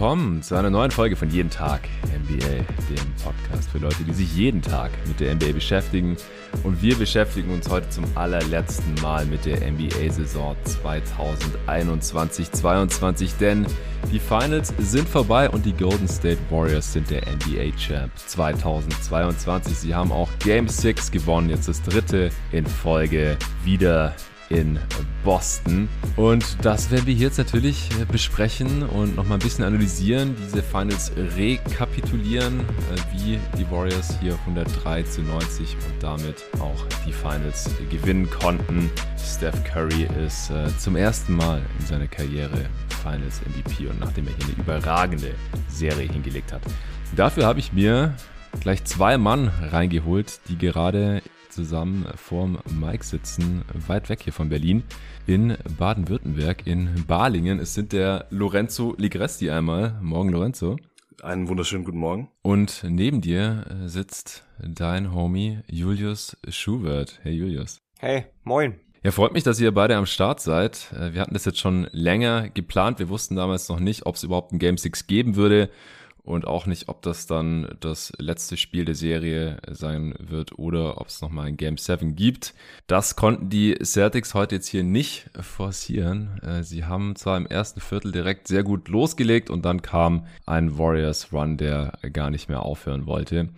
willkommen zu einer neuen Folge von Jeden Tag NBA, dem Podcast für Leute, die sich jeden Tag mit der NBA beschäftigen. Und wir beschäftigen uns heute zum allerletzten Mal mit der NBA-Saison 2021-22, denn die Finals sind vorbei und die Golden State Warriors sind der NBA-Champ 2022. Sie haben auch Game 6 gewonnen, jetzt das dritte in Folge wieder in Boston. Und das werden wir jetzt natürlich äh, besprechen und nochmal ein bisschen analysieren, diese Finals rekapitulieren, äh, wie die Warriors hier 103 zu 90 und damit auch die Finals gewinnen konnten. Steph Curry ist äh, zum ersten Mal in seiner Karriere Finals MVP und nachdem er hier eine überragende Serie hingelegt hat. Dafür habe ich mir gleich zwei Mann reingeholt, die gerade zusammen vorm Mike sitzen, weit weg hier von Berlin, in Baden-Württemberg, in Balingen. Es sind der Lorenzo Ligresti einmal. Morgen, Lorenzo. Einen wunderschönen guten Morgen. Und neben dir sitzt dein Homie Julius Schubert. Hey Julius. Hey, moin. Ja, freut mich, dass ihr beide am Start seid. Äh, wir hatten das jetzt schon länger geplant. Wir wussten damals noch nicht, ob es überhaupt ein Game 6 geben würde und auch nicht, ob das dann das letzte Spiel der Serie sein wird oder ob es nochmal ein Game 7 gibt. Das konnten die Celtics heute jetzt hier nicht forcieren. Äh, sie haben zwar im ersten Viertel direkt sehr gut losgelegt und dann kam ein Warriors Run, der gar nicht mehr aufhören wollte.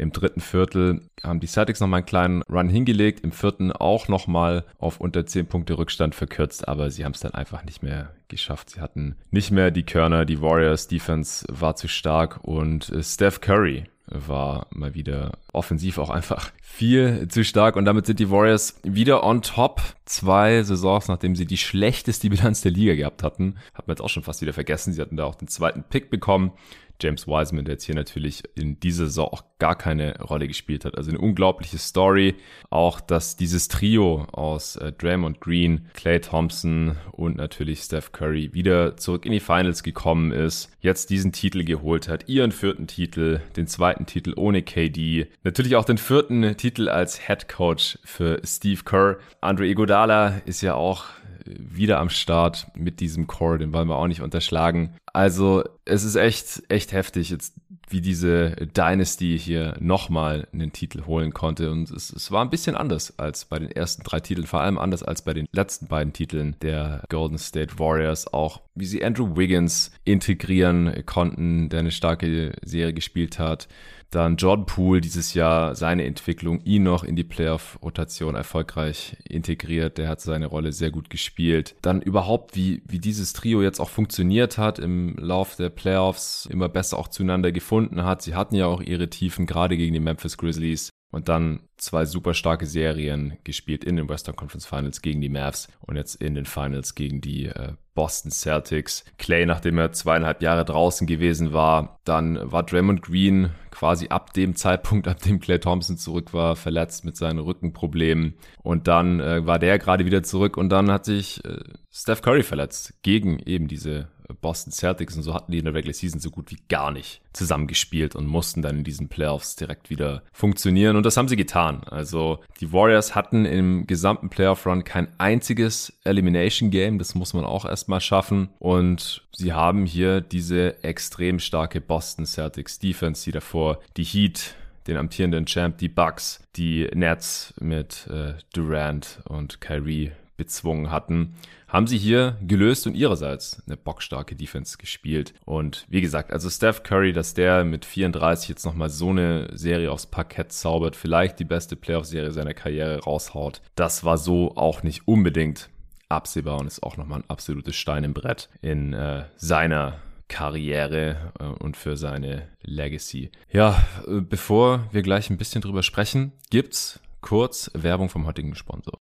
Im dritten Viertel haben die Celtics nochmal einen kleinen Run hingelegt, im vierten auch nochmal auf unter 10 Punkte Rückstand verkürzt, aber sie haben es dann einfach nicht mehr geschafft. Sie hatten nicht mehr die Körner, die Warriors Defense war zu stark und äh, Steph Curry war mal wieder offensiv auch einfach viel zu stark und damit sind die Warriors wieder on top. Zwei Saisons, nachdem sie die schlechteste Bilanz der Liga gehabt hatten, hat man jetzt auch schon fast wieder vergessen. Sie hatten da auch den zweiten Pick bekommen. James Wiseman, der jetzt hier natürlich in dieser Saison auch gar keine Rolle gespielt hat. Also eine unglaubliche Story. Auch, dass dieses Trio aus äh, Draymond Green, Clay Thompson und natürlich Steph Curry wieder zurück in die Finals gekommen ist, jetzt diesen Titel geholt hat, ihren vierten Titel, den zweiten Titel ohne KD, natürlich auch den vierten Titel als Head Coach für Steve Kerr. Andre Iguodala ist ja auch wieder am Start mit diesem Core, den wollen wir auch nicht unterschlagen. Also es ist echt, echt heftig, jetzt wie diese Dynasty hier nochmal einen Titel holen konnte. Und es, es war ein bisschen anders als bei den ersten drei Titeln, vor allem anders als bei den letzten beiden Titeln der Golden State Warriors. Auch wie sie Andrew Wiggins integrieren konnten, der eine starke Serie gespielt hat. Dann Jordan Poole dieses Jahr seine Entwicklung, ihn noch in die Playoff-Rotation erfolgreich integriert. Der hat seine Rolle sehr gut gespielt. Dann überhaupt, wie, wie dieses Trio jetzt auch funktioniert hat im Lauf der Playoffs, immer besser auch zueinander gefunden hat. Sie hatten ja auch ihre Tiefen, gerade gegen die Memphis Grizzlies und dann zwei super starke Serien gespielt in den Western Conference Finals gegen die Mavs und jetzt in den Finals gegen die äh, Boston Celtics. Clay, nachdem er zweieinhalb Jahre draußen gewesen war, dann war Draymond Green quasi ab dem Zeitpunkt, ab dem Clay Thompson zurück war, verletzt mit seinen Rückenproblemen und dann äh, war der gerade wieder zurück und dann hat sich äh, Steph Curry verletzt gegen eben diese Boston Celtics und so hatten die in der Regular Season so gut wie gar nicht zusammengespielt und mussten dann in diesen Playoffs direkt wieder funktionieren. Und das haben sie getan. Also die Warriors hatten im gesamten Playoff Run kein einziges Elimination Game, das muss man auch erstmal schaffen. Und sie haben hier diese extrem starke Boston Celtics Defense, die davor die Heat den amtierenden Champ, die Bucks, die Nets mit äh, Durant und Kyrie bezwungen hatten, haben sie hier gelöst und ihrerseits eine bockstarke Defense gespielt. Und wie gesagt, also Steph Curry, dass der mit 34 jetzt nochmal so eine Serie aufs Parkett zaubert, vielleicht die beste Playoff-Serie seiner Karriere raushaut, das war so auch nicht unbedingt absehbar und ist auch nochmal ein absolutes Stein im Brett in äh, seiner Karriere äh, und für seine Legacy. Ja, äh, bevor wir gleich ein bisschen drüber sprechen, gibt's kurz Werbung vom heutigen Sponsor.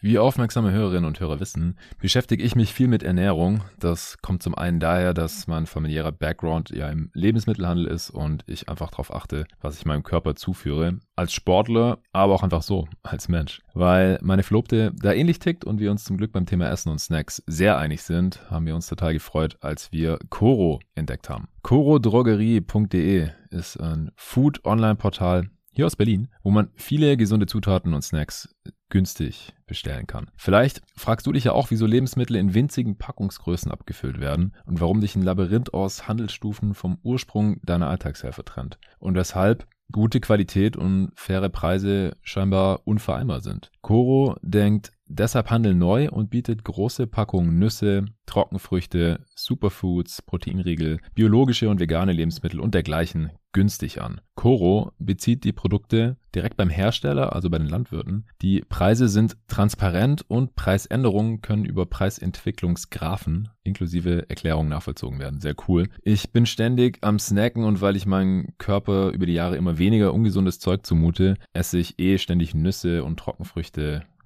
Wie aufmerksame Hörerinnen und Hörer wissen, beschäftige ich mich viel mit Ernährung. Das kommt zum einen daher, dass mein familiärer Background ja im Lebensmittelhandel ist und ich einfach darauf achte, was ich meinem Körper zuführe. Als Sportler, aber auch einfach so, als Mensch. Weil meine Verlobte da ähnlich tickt und wir uns zum Glück beim Thema Essen und Snacks sehr einig sind, haben wir uns total gefreut, als wir Coro entdeckt haben. corodrogerie.de ist ein Food-Online-Portal, hier aus Berlin, wo man viele gesunde Zutaten und Snacks günstig bestellen kann. Vielleicht fragst du dich ja auch, wieso Lebensmittel in winzigen Packungsgrößen abgefüllt werden und warum dich ein Labyrinth aus Handelsstufen vom Ursprung deiner Alltagshelfer trennt und weshalb gute Qualität und faire Preise scheinbar unvereinbar sind. Coro denkt deshalb Handel neu und bietet große Packungen Nüsse, Trockenfrüchte, Superfoods, Proteinriegel, biologische und vegane Lebensmittel und dergleichen günstig an. Coro bezieht die Produkte direkt beim Hersteller, also bei den Landwirten. Die Preise sind transparent und Preisänderungen können über Preisentwicklungsgraphen inklusive Erklärungen nachvollzogen werden. Sehr cool. Ich bin ständig am Snacken und weil ich meinem Körper über die Jahre immer weniger ungesundes Zeug zumute, esse ich eh ständig Nüsse und Trockenfrüchte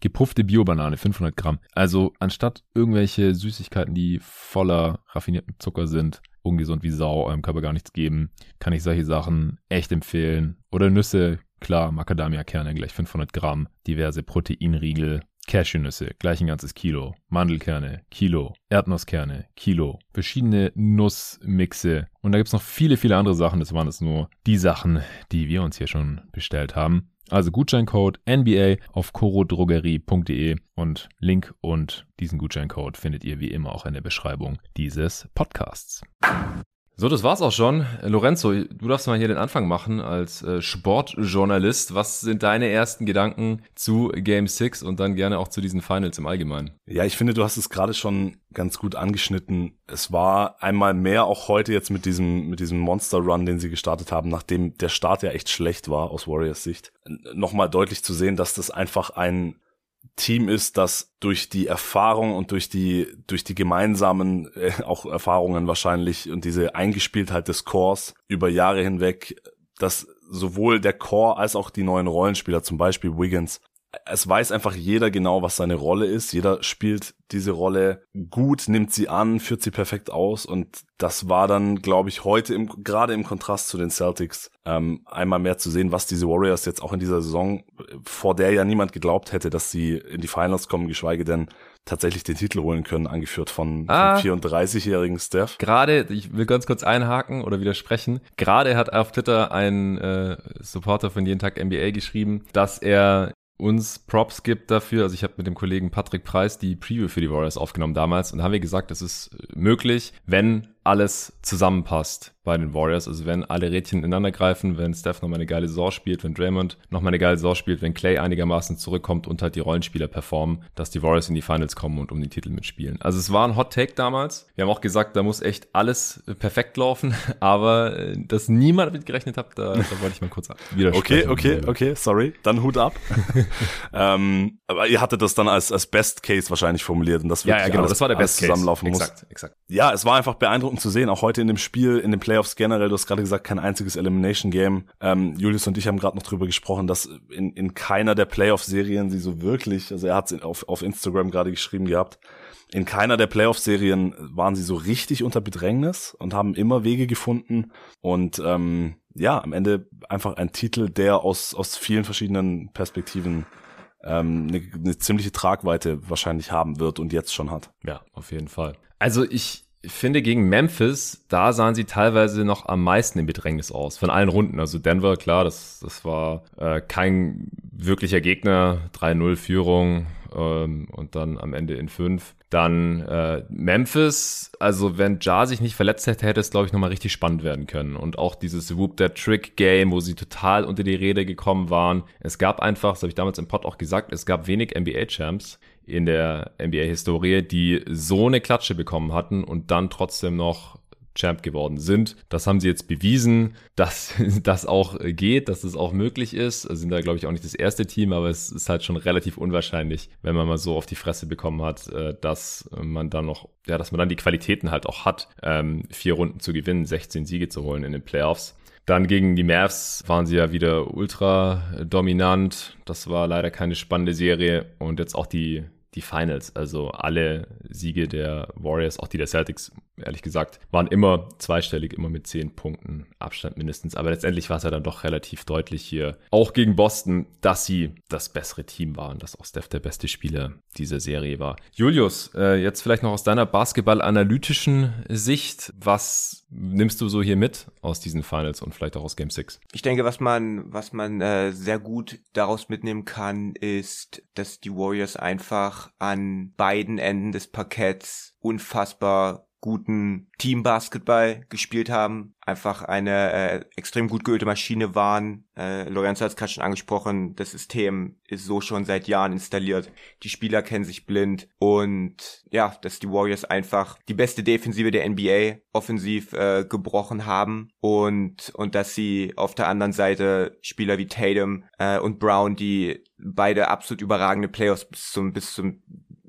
gepuffte Bio-Banane, 500 Gramm. Also anstatt irgendwelche Süßigkeiten, die voller raffinierten Zucker sind, ungesund wie Sau, eurem Körper gar nichts geben, kann ich solche Sachen echt empfehlen. Oder Nüsse, klar, Macadamia-Kerne gleich 500 Gramm, diverse Proteinriegel, Cashewnüsse, gleich ein ganzes Kilo, Mandelkerne, Kilo, Erdnusskerne, Kilo, verschiedene Nussmixe und da gibt's noch viele, viele andere Sachen. Das waren jetzt nur die Sachen, die wir uns hier schon bestellt haben. Also Gutscheincode NBA auf corodrogerie.de und Link und diesen Gutscheincode findet ihr wie immer auch in der Beschreibung dieses Podcasts. So, das war's auch schon. Lorenzo, du darfst mal hier den Anfang machen als äh, Sportjournalist. Was sind deine ersten Gedanken zu Game 6 und dann gerne auch zu diesen Finals im Allgemeinen? Ja, ich finde, du hast es gerade schon ganz gut angeschnitten. Es war einmal mehr auch heute jetzt mit diesem, mit diesem Monster Run, den sie gestartet haben, nachdem der Start ja echt schlecht war aus Warriors Sicht, nochmal deutlich zu sehen, dass das einfach ein Team ist, das durch die Erfahrung und durch die durch die gemeinsamen äh, auch Erfahrungen wahrscheinlich und diese Eingespieltheit des Cores über Jahre hinweg, dass sowohl der Core als auch die neuen Rollenspieler, zum Beispiel Wiggins, es weiß einfach jeder genau, was seine Rolle ist. Jeder spielt diese Rolle gut, nimmt sie an, führt sie perfekt aus und das war dann, glaube ich, heute im, gerade im Kontrast zu den Celtics ähm, einmal mehr zu sehen, was diese Warriors jetzt auch in dieser Saison, vor der ja niemand geglaubt hätte, dass sie in die Finals kommen, geschweige denn tatsächlich den Titel holen können, angeführt von, ah, 34-jährigen Steph. Gerade, ich will ganz kurz einhaken oder widersprechen, gerade hat auf Twitter ein äh, Supporter von jeden Tag NBA geschrieben, dass er uns Props gibt dafür. Also ich habe mit dem Kollegen Patrick Preis die Preview für die Warriors aufgenommen damals und haben wir gesagt, es ist möglich, wenn alles zusammenpasst bei den Warriors. Also wenn alle Rädchen ineinander greifen, wenn Steph nochmal eine geile Saison spielt, wenn Draymond nochmal eine geile Saison spielt, wenn Clay einigermaßen zurückkommt und halt die Rollenspieler performen, dass die Warriors in die Finals kommen und um den Titel mitspielen. Also es war ein Hot Take damals. Wir haben auch gesagt, da muss echt alles perfekt laufen, aber äh, dass niemand mit gerechnet hat, da, da wollte ich mal kurz widersprechen. Okay, okay, okay, sorry. Dann Hut ab. ähm, aber ihr hattet das dann als, als Best Case wahrscheinlich formuliert und das wird ja, ja, genau, das war der Best zusammenlaufen Case. muss. Exakt, exakt. Ja, es war einfach beeindruckend zu sehen, auch heute in dem Spiel, in den Playoffs generell, du hast gerade gesagt, kein einziges Elimination Game. Ähm, Julius und ich haben gerade noch drüber gesprochen, dass in, in keiner der Playoff-Serien sie so wirklich, also er hat es auf, auf Instagram gerade geschrieben gehabt, in keiner der Playoff-Serien waren sie so richtig unter Bedrängnis und haben immer Wege gefunden und ähm, ja, am Ende einfach ein Titel, der aus, aus vielen verschiedenen Perspektiven ähm, eine ziemliche Tragweite wahrscheinlich haben wird und jetzt schon hat. Ja, auf jeden Fall. Also ich, ich finde, gegen Memphis, da sahen sie teilweise noch am meisten im Bedrängnis aus, von allen Runden. Also Denver, klar, das, das war äh, kein wirklicher Gegner, 3-0 Führung ähm, und dann am Ende in 5. Dann äh, Memphis, also wenn Ja sich nicht verletzt hätte, hätte es, glaube ich, nochmal richtig spannend werden können. Und auch dieses Whoop der Trick Game, wo sie total unter die Rede gekommen waren. Es gab einfach, das habe ich damals im Pod auch gesagt, es gab wenig NBA-Champs, in der NBA-Historie, die so eine Klatsche bekommen hatten und dann trotzdem noch Champ geworden sind. Das haben sie jetzt bewiesen, dass das auch geht, dass das auch möglich ist. Also sind da, glaube ich, auch nicht das erste Team, aber es ist halt schon relativ unwahrscheinlich, wenn man mal so auf die Fresse bekommen hat, äh, dass man dann noch, ja, dass man dann die Qualitäten halt auch hat, ähm, vier Runden zu gewinnen, 16 Siege zu holen in den Playoffs. Dann gegen die Mavs waren sie ja wieder ultra dominant. Das war leider keine spannende Serie. Und jetzt auch die die Finals. Also alle Siege der Warriors, auch die der Celtics, ehrlich gesagt, waren immer zweistellig, immer mit zehn Punkten Abstand mindestens. Aber letztendlich war es ja dann doch relativ deutlich hier, auch gegen Boston, dass sie das bessere Team waren, dass auch Steph der beste Spieler dieser Serie war. Julius, äh, jetzt vielleicht noch aus deiner Basketball-analytischen Sicht, was nimmst du so hier mit aus diesen Finals und vielleicht auch aus Game 6? Ich denke, was man, was man äh, sehr gut daraus mitnehmen kann, ist, dass die Warriors einfach an beiden Enden des Parketts unfassbar guten Team-Basketball gespielt haben, einfach eine äh, extrem gut geölte Maschine waren. Äh, Lorenzo hat es gerade schon angesprochen, das System ist so schon seit Jahren installiert. Die Spieler kennen sich blind und ja, dass die Warriors einfach die beste Defensive der NBA offensiv äh, gebrochen haben und und dass sie auf der anderen Seite Spieler wie Tatum äh, und Brown, die beide absolut überragende Playoffs bis zum bis zum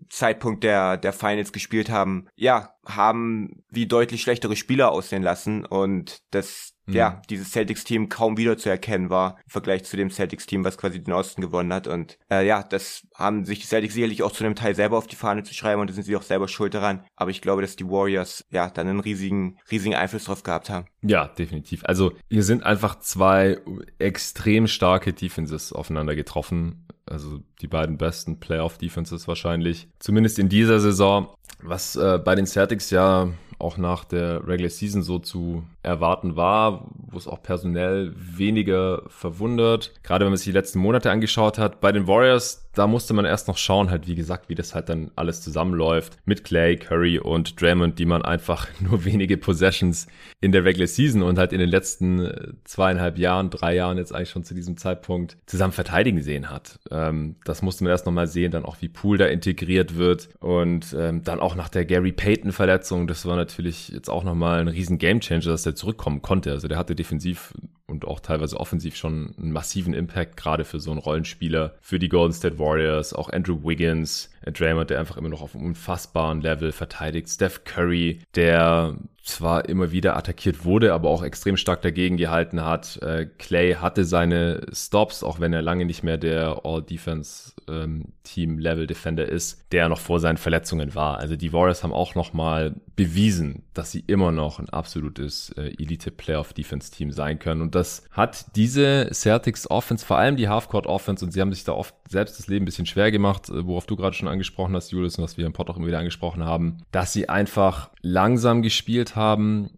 Zeitpunkt der, der Finals gespielt haben, ja, haben wie deutlich schlechtere Spieler aussehen lassen und das. Ja, dieses Celtics-Team kaum wieder zu erkennen war im Vergleich zu dem Celtics-Team, was quasi den Osten gewonnen hat und äh, ja, das haben sich die Celtics sicherlich auch zu einem Teil selber auf die Fahne zu schreiben und da sind sie auch selber schuld daran, aber ich glaube, dass die Warriors, ja, dann einen riesigen, riesigen Einfluss drauf gehabt haben. Ja, definitiv. Also hier sind einfach zwei extrem starke Defenses aufeinander getroffen also die beiden besten Playoff-Defenses wahrscheinlich. Zumindest in dieser Saison. Was äh, bei den Celtics ja auch nach der Regular Season so zu erwarten war, wo es auch personell weniger verwundert. Gerade wenn man sich die letzten Monate angeschaut hat. Bei den Warriors, da musste man erst noch schauen, halt wie gesagt, wie das halt dann alles zusammenläuft. Mit Clay, Curry und Draymond, die man einfach nur wenige Possessions in der Regular Season und halt in den letzten äh, zweieinhalb Jahren, drei Jahren jetzt eigentlich schon zu diesem Zeitpunkt zusammen verteidigen sehen hat. Ähm, das musste man erst nochmal sehen, dann auch wie Poole da integriert wird und ähm, dann auch nach der Gary Payton Verletzung, das war natürlich jetzt auch nochmal ein riesen Gamechanger, dass der zurückkommen konnte. Also der hatte defensiv und auch teilweise offensiv schon einen massiven Impact, gerade für so einen Rollenspieler, für die Golden State Warriors, auch Andrew Wiggins, Draymond, der einfach immer noch auf einem unfassbaren Level verteidigt, Steph Curry, der zwar immer wieder attackiert wurde, aber auch extrem stark dagegen gehalten hat. Äh, Clay hatte seine Stops, auch wenn er lange nicht mehr der All-Defense-Team-Level-Defender ähm, ist, der noch vor seinen Verletzungen war. Also die Warriors haben auch nochmal bewiesen, dass sie immer noch ein absolutes äh, Elite-Playoff-Defense-Team sein können. Und das hat diese Celtics-Offense, vor allem die Half-Court-Offense, und sie haben sich da oft selbst das Leben ein bisschen schwer gemacht, äh, worauf du gerade schon angesprochen hast, Julius, und was wir im Pod auch immer wieder angesprochen haben, dass sie einfach langsam gespielt haben,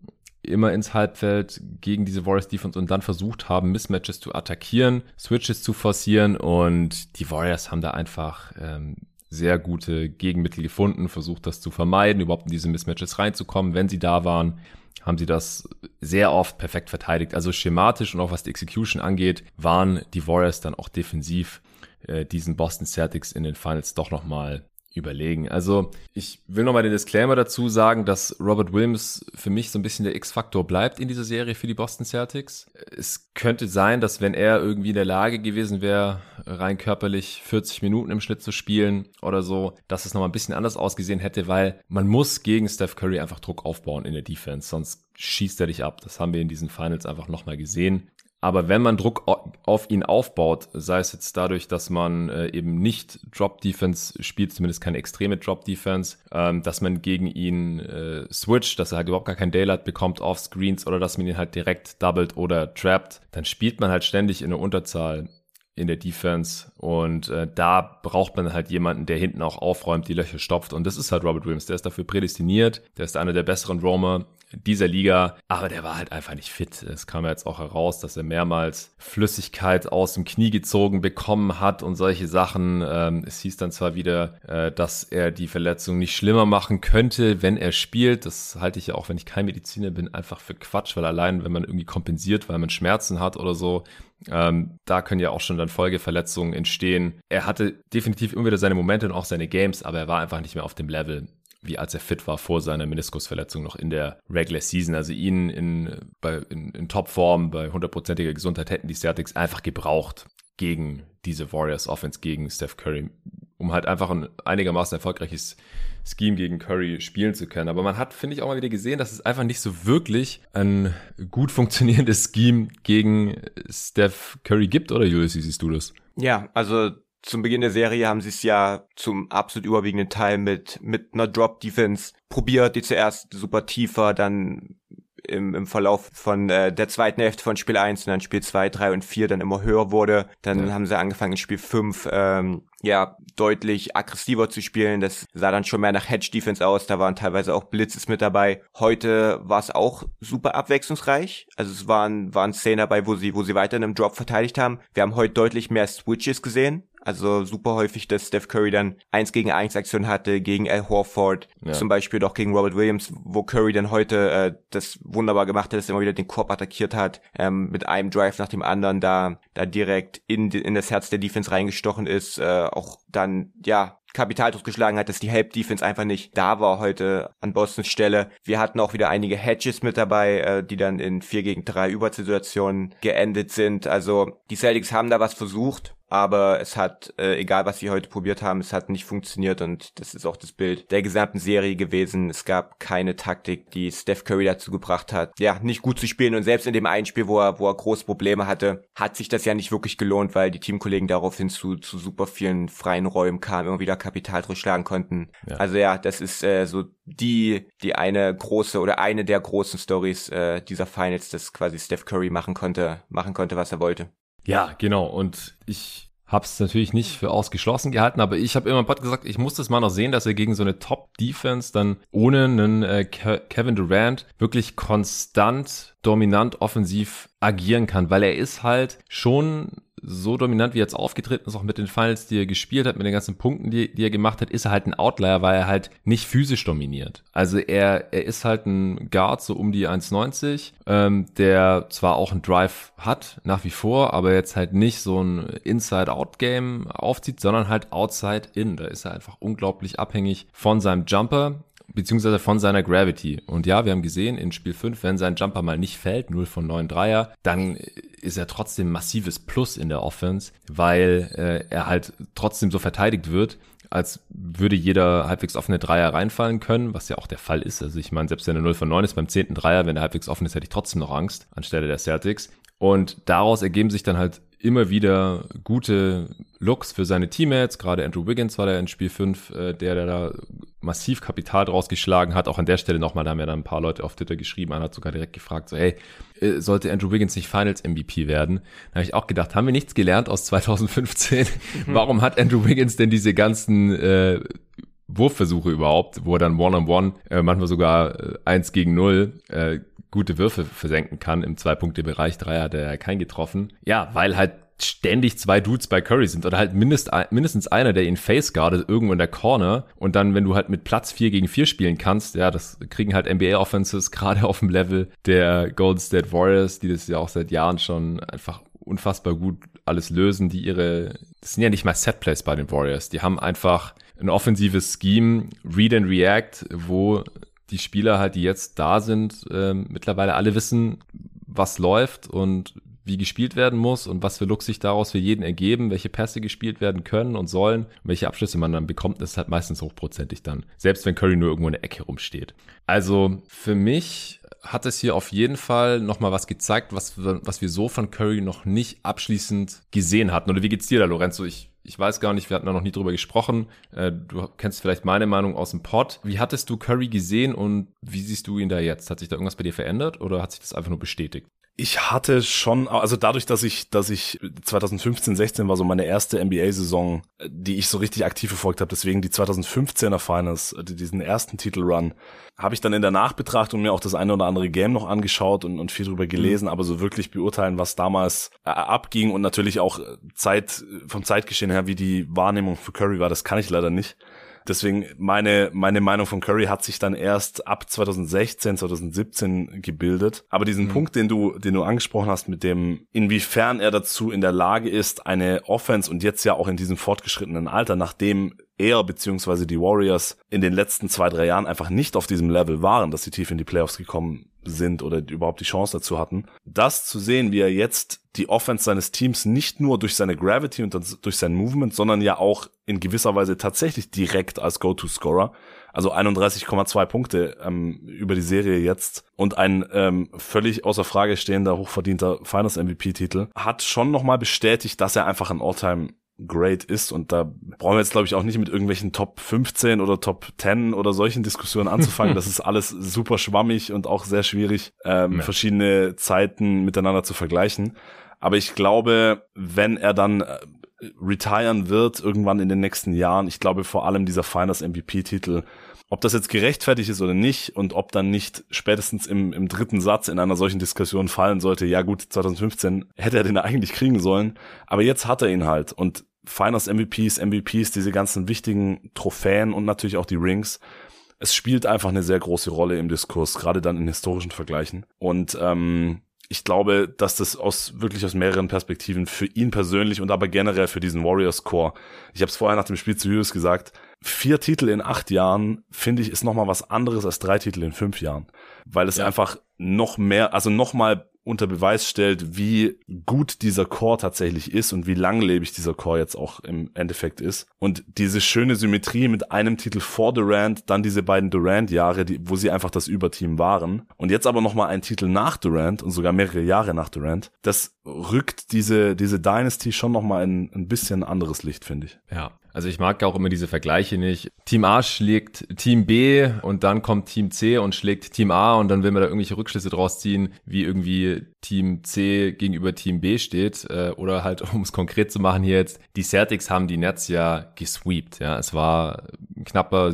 immer ins Halbfeld gegen diese Warriors Defense und dann versucht haben, Mismatches zu attackieren, Switches zu forcieren und die Warriors haben da einfach ähm, sehr gute Gegenmittel gefunden, versucht das zu vermeiden, überhaupt in diese Mismatches reinzukommen, wenn sie da waren haben sie das sehr oft perfekt verteidigt. Also schematisch und auch was die Execution angeht, waren die Warriors dann auch defensiv äh, diesen Boston Celtics in den Finals doch nochmal überlegen. Also ich will nochmal den Disclaimer dazu sagen, dass Robert Williams für mich so ein bisschen der X-Faktor bleibt in dieser Serie für die Boston Celtics. Es könnte sein, dass wenn er irgendwie in der Lage gewesen wäre, rein körperlich 40 Minuten im Schnitt zu spielen oder so, dass es nochmal ein bisschen anders ausgesehen hätte, weil man muss gegen Steph Curry einfach Druck aufbauen in der Defense, sonst schießt er dich ab. Das haben wir in diesen Finals einfach nochmal gesehen. Aber wenn man Druck auf ihn aufbaut, sei es jetzt dadurch, dass man äh, eben nicht Drop-Defense spielt, zumindest keine extreme Drop-Defense, ähm, dass man gegen ihn äh, switcht, dass er halt überhaupt gar kein Daylight bekommt auf Screens oder dass man ihn halt direkt doubled oder trappt, dann spielt man halt ständig in der Unterzahl in der Defense und äh, da braucht man halt jemanden, der hinten auch aufräumt, die Löcher stopft und das ist halt Robert Williams, der ist dafür prädestiniert, der ist einer der besseren Roamer dieser Liga, aber der war halt einfach nicht fit. Es kam ja jetzt auch heraus, dass er mehrmals Flüssigkeit aus dem Knie gezogen bekommen hat und solche Sachen. Ähm, es hieß dann zwar wieder, äh, dass er die Verletzung nicht schlimmer machen könnte, wenn er spielt. Das halte ich ja auch, wenn ich kein Mediziner bin, einfach für Quatsch, weil allein, wenn man irgendwie kompensiert, weil man Schmerzen hat oder so, ähm, da können ja auch schon dann Folgeverletzungen entstehen. Er hatte definitiv immer wieder seine Momente und auch seine Games, aber er war einfach nicht mehr auf dem Level. wie als er fit war vor seiner Meniskusverletzung noch in der Regular Season. Also ihn in, bei, in, in Topform, bei hundertprozentiger Gesundheit hätten die Celtics einfach gebraucht gegen diese Warriors Offense, gegen Steph Curry, um halt einfach ein einigermaßen erfolgreiches Scheme gegen Curry spielen zu können. Aber man hat, finde ich, auch mal wieder gesehen, dass es einfach nicht so wirklich ein gut funktionierendes Scheme gegen Steph Curry gibt, oder Julius, wie siehst du das? Ja, also zum Beginn der Serie haben sie es ja zum absolut überwiegenden Teil mit, mit einer Drop-Defense probiert, die zuerst super tiefer, dann im, im Verlauf von äh, der zweiten Hälfte von Spiel 1 und dann Spiel 2, 3 und 4 dann immer höher wurde. Dann ja. haben sie angefangen in Spiel 5 ähm, ja deutlich aggressiver zu spielen. Das sah dann schon mehr nach Hedge Defense aus. Da waren teilweise auch Blitzes mit dabei. Heute war es auch super abwechslungsreich. Also es waren waren Szenen dabei, wo sie wo sie weiter in einem Drop verteidigt haben. Wir haben heute deutlich mehr Switches gesehen. Also super häufig, dass Steph Curry dann eins gegen eins Aktion hatte gegen Al Horford, ja. zum Beispiel doch gegen Robert Williams, wo Curry dann heute äh, das wunderbar gemacht hat, dass er immer wieder den Korb attackiert hat, ähm, mit einem Drive nach dem anderen da da direkt in, in das Herz der Defense reingestochen ist, äh, auch dann ja Kapital geschlagen hat, dass die Help Defense einfach nicht da war heute an Bostons Stelle. Wir hatten auch wieder einige Hedges mit dabei, äh, die dann in 4 gegen 3 Übersituationen geendet sind. Also die Celtics haben da was versucht, aber es hat, äh, egal was sie heute probiert haben, es hat nicht funktioniert und das ist auch das Bild der gesamten Serie gewesen. Es gab keine Taktik, die Steph Curry dazu gebracht hat, ja, nicht gut zu spielen und selbst in dem einen Spiel, wo er, wo er große Probleme hatte, hat sich das ja nicht wirklich gelohnt, weil die Teamkollegen daraufhin zu, zu super vielen freien Räumen kamen, immer wieder Kapital durchschlagen konnten. Ja. Also ja, das ist äh, so die, die eine große oder eine der großen Stories äh, dieser Finals, dass quasi Steph Curry machen konnte, machen konnte, was er wollte. Ja, genau. Und ich habe es natürlich nicht für ausgeschlossen gehalten, aber ich habe immer im Pod gesagt, ich muss das mal noch sehen, dass er gegen so eine Top-Defense dann ohne einen äh, Kevin Durant wirklich konstant, dominant, offensiv agieren kann, weil er ist halt schon so dominant, wie er jetzt aufgetreten ist, auch mit den Finals, die er gespielt hat, mit den ganzen Punkten, die, die er gemacht hat, ist er halt ein Outlier, weil er halt nicht physisch dominiert. Also er, er ist halt ein Guard, so um die 1,90, ähm, der zwar auch einen Drive hat, nach wie vor, aber jetzt halt nicht so ein Inside-Out-Game aufzieht, sondern halt Outside-In. Da ist er einfach unglaublich abhängig von seinem Jumper beziehungsweise von seiner Gravity. Und ja, wir haben gesehen, in Spiel 5, wenn sein Jumper mal nicht fällt, 0 von 9 Dreier, dann ist er trotzdem massives Plus in der Offense, weil äh, er halt trotzdem so verteidigt wird, als würde jeder halbwegs offene Dreier reinfallen können, was ja auch der Fall ist. Also ich meine, selbst wenn er 0 von 9 ist beim 10. Dreier, wenn er halbwegs offen ist, hätte ich trotzdem noch Angst anstelle der Celtics. Und daraus ergeben sich dann halt immer wieder gute Looks für seine Teammates. Gerade Andrew Wiggins war der in Spiel 5, äh, der, der da massiv Kapital draus geschlagen hat. Auch an der Stelle nochmal, da haben ja dann ein paar Leute auf Twitter geschrieben. Einer hat sogar direkt gefragt, so, hey, äh, sollte Andrew Wiggins nicht Finals MVP werden? Da habe ich auch gedacht, haben wir nichts gelernt aus 2015? Mhm. Warum hat Andrew Wiggins denn diese ganzen äh, Wurfversuche überhaupt, wo er dann One-on-One, -on -one, äh, manchmal sogar äh, eins gegen null äh, gute Würfe versenken kann. Im Zwei-Punkte-Bereich, drei hat er keinen getroffen. Ja, weil halt ständig zwei Dudes bei Curry sind oder halt mindest, mindestens einer, der ihn face guardet irgendwo in der Corner und dann, wenn du halt mit Platz 4 gegen 4 spielen kannst, ja, das kriegen halt NBA Offenses gerade auf dem Level der Golden State Warriors, die das ja auch seit Jahren schon einfach unfassbar gut alles lösen, die ihre, das sind ja nicht mal Setplays bei den Warriors, die haben einfach ein offensives Scheme, Read and React, wo die Spieler halt, die jetzt da sind, äh, mittlerweile alle wissen, was läuft und wie gespielt werden muss und was für Looks sich daraus für jeden ergeben, welche Pässe gespielt werden können und sollen, welche Abschlüsse man dann bekommt, ist halt meistens hochprozentig dann. Selbst wenn Curry nur irgendwo in der Ecke rumsteht. Also für mich hat es hier auf jeden Fall nochmal was gezeigt, was, was wir so von Curry noch nicht abschließend gesehen hatten. Oder wie geht's dir da, Lorenzo? Ich ich weiß gar nicht, wir hatten da noch nie drüber gesprochen. Äh, du kennst vielleicht meine Meinung aus dem Pod. Wie hattest du Curry gesehen und wie siehst du ihn da jetzt? Hat sich da irgendwas bei dir verändert oder hat sich das einfach nur bestätigt? Ich hatte schon, also dadurch, dass ich, dass ich 2015, 16 war so meine erste NBA-Saison, die ich so richtig aktiv verfolgt habe, deswegen die 2015er Finals, äh, diesen ersten Titelrun, habe ich dann in der Nachbetrachtung mir auch das eine oder andere Game noch angeschaut und, und viel drüber gelesen, mhm. aber so wirklich beurteilen, was damals äh, abging und natürlich auch Zeit, vom Zeitgeschehen her, wie die Wahrnehmung für Curry war, das kann ich leider nicht. Deswegen meine, meine Meinung von Curry hat sich dann erst ab 2016, 2017 gebildet. Aber diesen mhm. Punkt, den du, den du angesprochen hast mit dem, inwiefern er dazu in der Lage ist, eine Offense und jetzt ja auch in diesem fortgeschrittenen Alter, nachdem er beziehungsweise die Warriors in den letzten zwei, drei Jahren einfach nicht auf diesem Level waren, dass sie tief in die Playoffs gekommen sind oder überhaupt die Chance dazu hatten. Das zu sehen, wie er jetzt die Offense seines Teams nicht nur durch seine Gravity und durch sein Movement, sondern ja auch in gewisser Weise tatsächlich direkt als Go-To-Scorer. Also 31,2 Punkte ähm, über die Serie jetzt und ein ähm, völlig außer Frage stehender, hochverdienter Finals-MVP-Titel hat schon nochmal bestätigt, dass er einfach ein All-Time great ist. Und da brauchen wir jetzt, glaube ich, auch nicht mit irgendwelchen Top 15 oder Top 10 oder solchen Diskussionen anzufangen. das ist alles super schwammig und auch sehr schwierig, ähm, ja. verschiedene Zeiten miteinander zu vergleichen. Aber ich glaube, wenn er dann äh, retiren wird, irgendwann in den nächsten Jahren, ich glaube vor allem dieser Finals MVP-Titel, ob das jetzt gerechtfertigt ist oder nicht und ob dann nicht spätestens im, im dritten Satz in einer solchen Diskussion fallen sollte, ja gut, 2015 hätte er den eigentlich kriegen sollen, aber jetzt hat er ihn halt und Finals MVPs, MVPs, diese ganzen wichtigen Trophäen und natürlich auch die Rings. Es spielt einfach eine sehr große Rolle im Diskurs, gerade dann in historischen Vergleichen. Und ähm, ich glaube, dass das aus wirklich aus mehreren Perspektiven für ihn persönlich und aber generell für diesen Warriors Core. Ich habe es vorher nach dem Spiel zu Julius gesagt. Vier Titel in acht Jahren finde ich ist noch mal was anderes als drei Titel in fünf Jahren, weil es ja. einfach noch mehr, also noch mal unter Beweis stellt, wie gut dieser Core tatsächlich ist und wie langlebig dieser Core jetzt auch im Endeffekt ist. Und diese schöne Symmetrie mit einem Titel vor Durant, dann diese beiden Durant-Jahre, die, wo sie einfach das Überteam waren. Und jetzt aber nochmal ein Titel nach Durant und sogar mehrere Jahre nach Durant. Das rückt diese, diese Dynasty schon nochmal in ein bisschen anderes Licht, finde ich. Ja, also ich mag auch immer diese Vergleiche nicht. Team A schlägt Team B und dann kommt Team C und schlägt Team A und dann will man da irgendwelche Rückschlüsse draus ziehen, wie irgendwie Team C gegenüber Team B steht. Äh, oder halt, um es konkret zu machen hier jetzt, die Celtics haben die Nets ja gesweept. Ja, es war knapper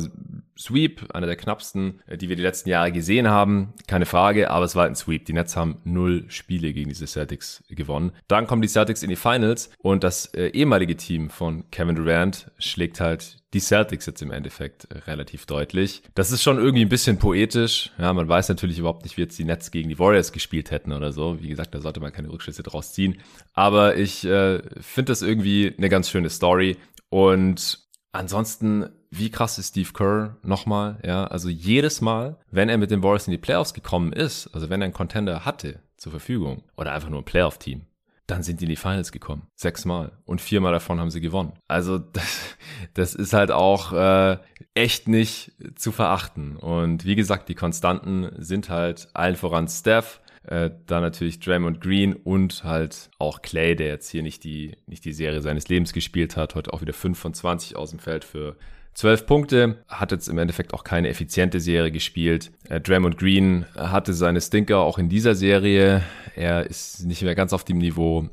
Sweep, einer der knappsten, äh, die wir die letzten Jahre gesehen haben, keine Frage, aber es war ein Sweep. Die Nets haben null Spiele gegen diese Celtics gewonnen. Dann kommen die Celtics in die Finals und das äh, ehemalige Team von Kevin Durant schlägt halt die Celtics jetzt im Endeffekt äh, relativ deutlich. Das ist schon irgendwie ein bisschen poetisch. Ja, man weiß natürlich überhaupt nicht, wie jetzt die Nets gegen die Warriors gespielt hätten oder so. Wie gesagt, da sollte man keine Rückschlüsse draus ziehen. Aber ich äh, finde das irgendwie eine ganz schöne Story. Und ansonsten wie krass ist Steve Kerr nochmal, ja, also jedes Mal, wenn er mit den Warriors in die Playoffs gekommen ist, also wenn er einen Contender hatte zur Verfügung oder einfach nur ein Playoff-Team, dann sind die in die Finals gekommen. Sechsmal. Und viermal davon haben sie gewonnen. Also das, das ist halt auch äh, echt nicht zu verachten. Und wie gesagt, die Konstanten sind halt allen voran Steph, äh, dann natürlich Draymond Green und halt auch Clay, der jetzt hier nicht die, nicht die Serie seines Lebens gespielt hat. Heute auch wieder 5 von 20 aus dem Feld für 12 Punkte, hat jetzt im Endeffekt auch keine effiziente Serie gespielt. Äh, Draymond Green hatte seine Stinker auch in dieser Serie. Er ist nicht mehr ganz auf dem Niveau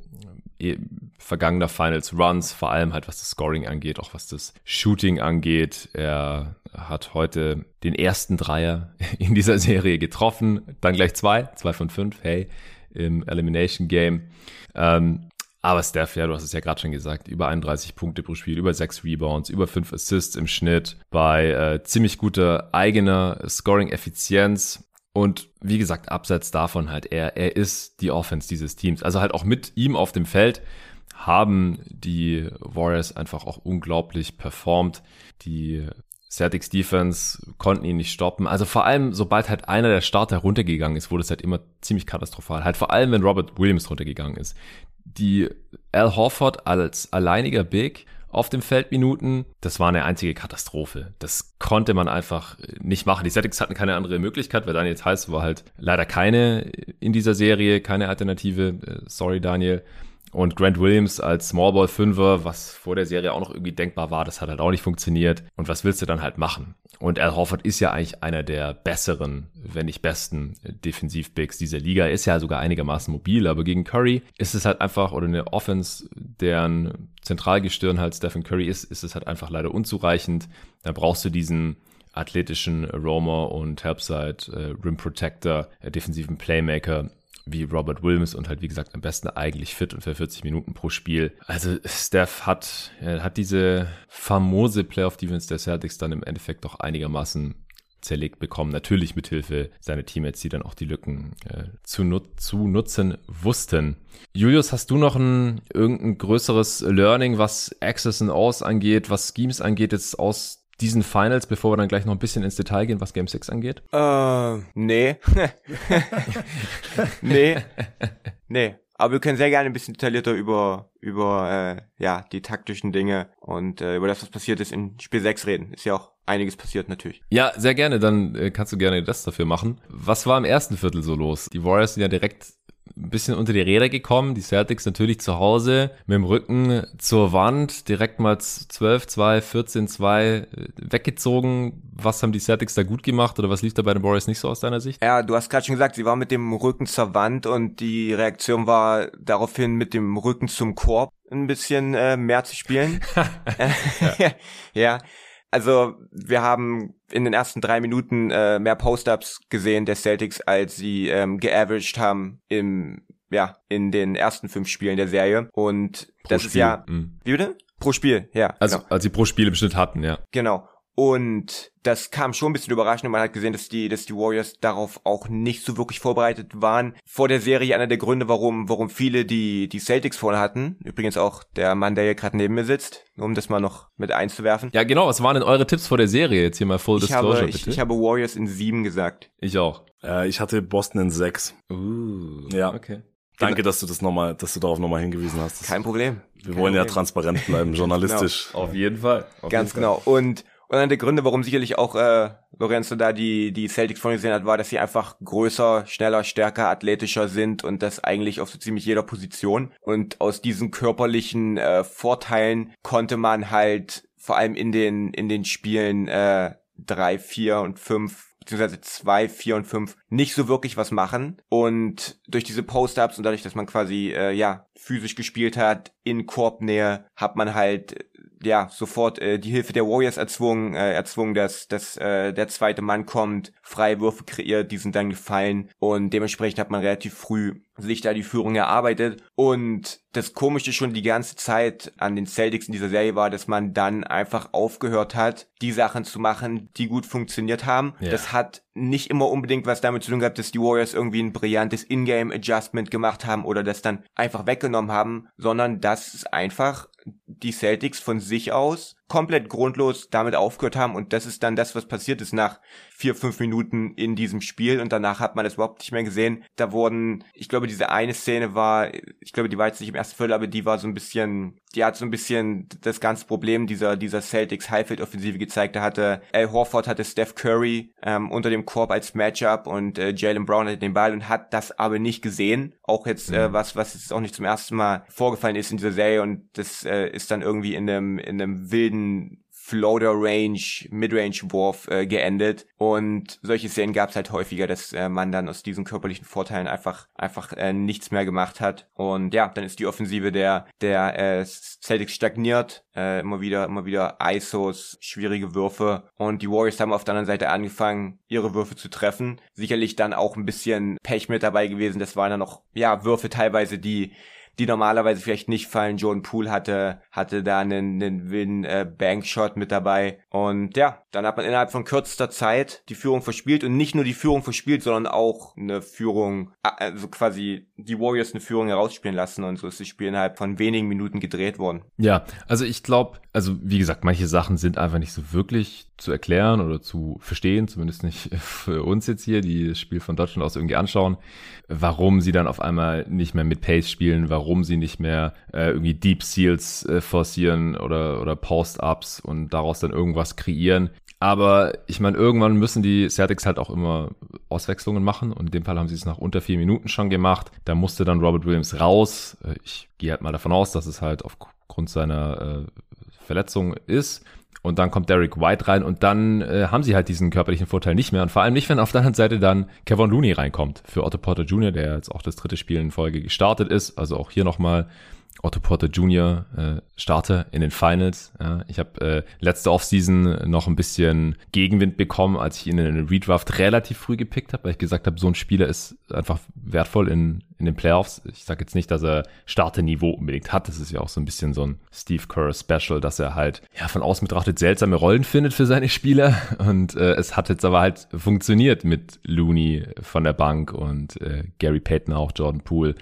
äh, vergangener Finals Runs, vor allem halt was das Scoring angeht, auch was das Shooting angeht. Er hat heute den ersten Dreier in dieser Serie getroffen, dann gleich zwei, zwei von fünf, hey, im Elimination Game. Ähm, aber Steph, ja, du hast es ja gerade schon gesagt, über 31 Punkte pro Spiel, über 6 Rebounds, über 5 Assists im Schnitt, bei äh, ziemlich guter eigener Scoring-Effizienz. Und wie gesagt, abseits davon halt, er, er ist die Offense dieses Teams. Also halt auch mit ihm auf dem Feld haben die Warriors einfach auch unglaublich performt. Die Celtics Defense konnten ihn nicht stoppen. Also vor allem, sobald halt einer der Starter runtergegangen ist, wurde es halt immer ziemlich katastrophal. Halt vor allem, wenn Robert Williams runtergegangen ist die Al Horford als alleiniger Big auf dem Feldminuten, das war eine einzige Katastrophe. Das konnte man einfach nicht machen. Die Celtics hatten keine andere Möglichkeit, weil Daniel Theiss war halt leider keine in dieser Serie, keine Alternative. Äh, sorry, Daniel. Und Grant Williams als Smallball Fünfer, was vor der Serie auch noch irgendwie denkbar war, das hat halt auch nicht funktioniert. Und was willst du dann halt machen? Und Al Horford ist ja eigentlich einer der besseren, wenn nicht besten Defensivbigs dieser Liga. Er ist ja sogar einigermaßen mobil, aber gegen Curry ist es halt einfach, oder eine Offense, deren Zentralgestirn halt Stephen Curry ist, ist es halt einfach leider unzureichend. Da brauchst du diesen athletischen Roamer und Helpside, äh, Rim Protector, äh, defensiven Playmaker wie Robert Williams und halt, wie gesagt, am besten eigentlich fit und für 40 Minuten pro Spiel. Also Steph hat, hat diese famose Playoff-Defense der Celtics dann im Endeffekt doch einigermaßen zerlegt bekommen. Natürlich mit Hilfe seiner Teammates, die dann auch die Lücken äh, zu, nut zu nutzen wussten. Julius, hast du noch ein irgendein größeres Learning, was Access and Aus angeht, was Schemes angeht, jetzt aus diesen Finals, bevor wir dann gleich noch ein bisschen ins Detail gehen, was Game 6 angeht? Äh, nee. nee. nee. Aber wir können sehr gerne ein bisschen detaillierter über, über äh, ja, die taktischen Dinge und äh, über das, was passiert ist in Spiel 6 reden. Ist ja auch einiges passiert natürlich. Ja, sehr gerne. Dann äh, kannst du gerne das dafür machen. Was war im ersten Viertel so los? Die Warriors sind ja direkt ein bisschen unter die Räder gekommen. Die Celtics natürlich zu Hause mit dem Rücken zur Wand, direkt mal 12, 2, 14, 2 weggezogen. Was haben die Celtics da gut gemacht oder was lief da bei den Warriors nicht so aus deiner Sicht? Ja, du hast gerade schon gesagt, sie war mit dem Rücken zur Wand und die Reaktion war daraufhin mit dem Rücken zum Korb ein bisschen äh, mehr zu spielen. ja. ja. Also wir haben in den ersten drei Minuten äh, mehr Post-ups gesehen der Celtics, als sie ähm, geaveraged haben im ja in den ersten fünf Spielen der Serie. Und pro das Spiel. ist ja mhm. wie bitte? Pro Spiel, ja. Also genau. als sie pro Spiel im Schnitt hatten, ja. Genau. Und das kam schon ein bisschen überraschend und man hat gesehen, dass die, dass die Warriors darauf auch nicht so wirklich vorbereitet waren. Vor der Serie einer der Gründe, warum, warum viele die, die Celtics vorne hatten. Übrigens auch der Mann, der hier gerade neben mir sitzt, um das mal noch mit einzuwerfen. Ja, genau. Was waren denn eure Tipps vor der Serie? Jetzt hier mal Full ich Disclosure, habe, bitte. Ich, ich habe Warriors in sieben gesagt. Ich auch. Äh, ich hatte Boston in sechs. Uh, ja. Okay. Danke, dass du das nochmal, dass du darauf nochmal hingewiesen hast. Das Kein Problem. Wir Kein wollen Problem. ja transparent bleiben, journalistisch. Genau. Auf jeden Fall. Auf Ganz jeden genau. Fall. Und und einer der Gründe, warum sicherlich auch äh, Lorenzo da die, die Celtics von gesehen hat, war, dass sie einfach größer, schneller, stärker, athletischer sind und das eigentlich auf so ziemlich jeder Position. Und aus diesen körperlichen äh, Vorteilen konnte man halt vor allem in den, in den Spielen äh, drei, vier und fünf beziehungsweise zwei, vier und fünf nicht so wirklich was machen. Und durch diese Post-Ups und dadurch, dass man quasi äh, ja physisch gespielt hat, in Korbnähe, hat man halt ja sofort äh, die Hilfe der Warriors erzwungen, äh, erzwungen, dass, dass äh, der zweite Mann kommt, Freiwürfe kreiert, die sind dann gefallen und dementsprechend hat man relativ früh sich da die Führung erarbeitet und das Komische schon die ganze Zeit an den Celtics in dieser Serie war, dass man dann einfach aufgehört hat, die Sachen zu machen, die gut funktioniert haben. Ja. Das hat nicht immer unbedingt was damit zu tun gehabt, dass die Warriors irgendwie ein brillantes Ingame-Adjustment gemacht haben oder das dann einfach weggenommen haben, sondern dass es einfach die Celtics von sich aus komplett grundlos damit aufgehört haben und das ist dann das, was passiert ist. Nach vier, fünf Minuten in diesem Spiel und danach hat man das überhaupt nicht mehr gesehen. Da wurden, ich glaube, diese eine Szene war, ich glaube, die war jetzt nicht im ersten Viertel, aber die war so ein bisschen, die hat so ein bisschen das ganze Problem dieser, dieser Celtics Highfield-Offensive gezeigt. Da hatte Al Horford hatte Steph Curry ähm, unter dem Korb als Matchup und äh, Jalen Brown hatte den Ball und hat das aber nicht gesehen. Auch jetzt äh, mhm. was, was jetzt auch nicht zum ersten Mal vorgefallen ist in dieser Serie und das äh, ist dann irgendwie in einem, in einem wilden Floater Range, Midrange Wurf äh, geendet. Und solche Szenen gab es halt häufiger, dass äh, man dann aus diesen körperlichen Vorteilen einfach einfach äh, nichts mehr gemacht hat. Und ja, dann ist die Offensive der der äh, Celtics stagniert, äh, immer wieder immer wieder ISOs, schwierige Würfe. Und die Warriors haben auf der anderen Seite angefangen, ihre Würfe zu treffen. Sicherlich dann auch ein bisschen Pech mit dabei gewesen, das waren dann noch ja Würfe teilweise, die die normalerweise vielleicht nicht fallen. Jordan Poole hatte, hatte da einen, einen wilden äh, Bankshot mit dabei. Und ja, dann hat man innerhalb von kürzester Zeit die Führung verspielt und nicht nur die Führung verspielt, sondern auch eine Führung, also quasi die Warriors eine Führung herausspielen lassen und so ist das Spiel innerhalb von wenigen Minuten gedreht worden. Ja, also ich glaube, also wie gesagt, manche Sachen sind einfach nicht so wirklich zu erklären oder zu verstehen, zumindest nicht für uns jetzt hier, die das Spiel von Deutschland aus irgendwie anschauen, warum sie dann auf einmal nicht mehr mit Pace spielen, warum sie nicht mehr äh, irgendwie Deep Seals äh, forcieren oder, oder Post-Ups und daraus dann irgendwas kreieren. Aber ich meine, irgendwann müssen die Celtics halt auch immer Auswechslungen machen und in dem Fall haben sie es nach unter vier Minuten schon gemacht. Da musste dann Robert Williams raus. Äh, ich gehe halt mal davon aus, dass es halt aufgrund seiner äh, Verletzung ist. und dann kommt Derek White rein und dann äh, haben sie halt diesen körperlichen Vorteil nicht mehr und vor allem nicht, wenn auf der anderen Seite dann Kevin Looney reinkommt für Otto Porter Jr., der jetzt auch das dritte Spiel in Folge gestartet ist, also auch hier nochmal Otto Porter Jr. Äh, Starter in den Finals. Ja, ich habe äh, letzte Offseason noch ein bisschen Gegenwind bekommen, als ich ihn in den Redraft relativ früh gepickt habe, weil ich gesagt habe, so ein Spieler ist einfach wertvoll in, in den Playoffs. Ich sage jetzt nicht, dass er Starterniveau unbedingt hat. Das ist ja auch so ein bisschen so ein Steve Kerr Special, dass er halt ja von außen betrachtet seltsame Rollen findet für seine Spieler. Und äh, es hat jetzt aber halt funktioniert mit Looney von der Bank und äh, Gary Payton auch, Jordan Poole.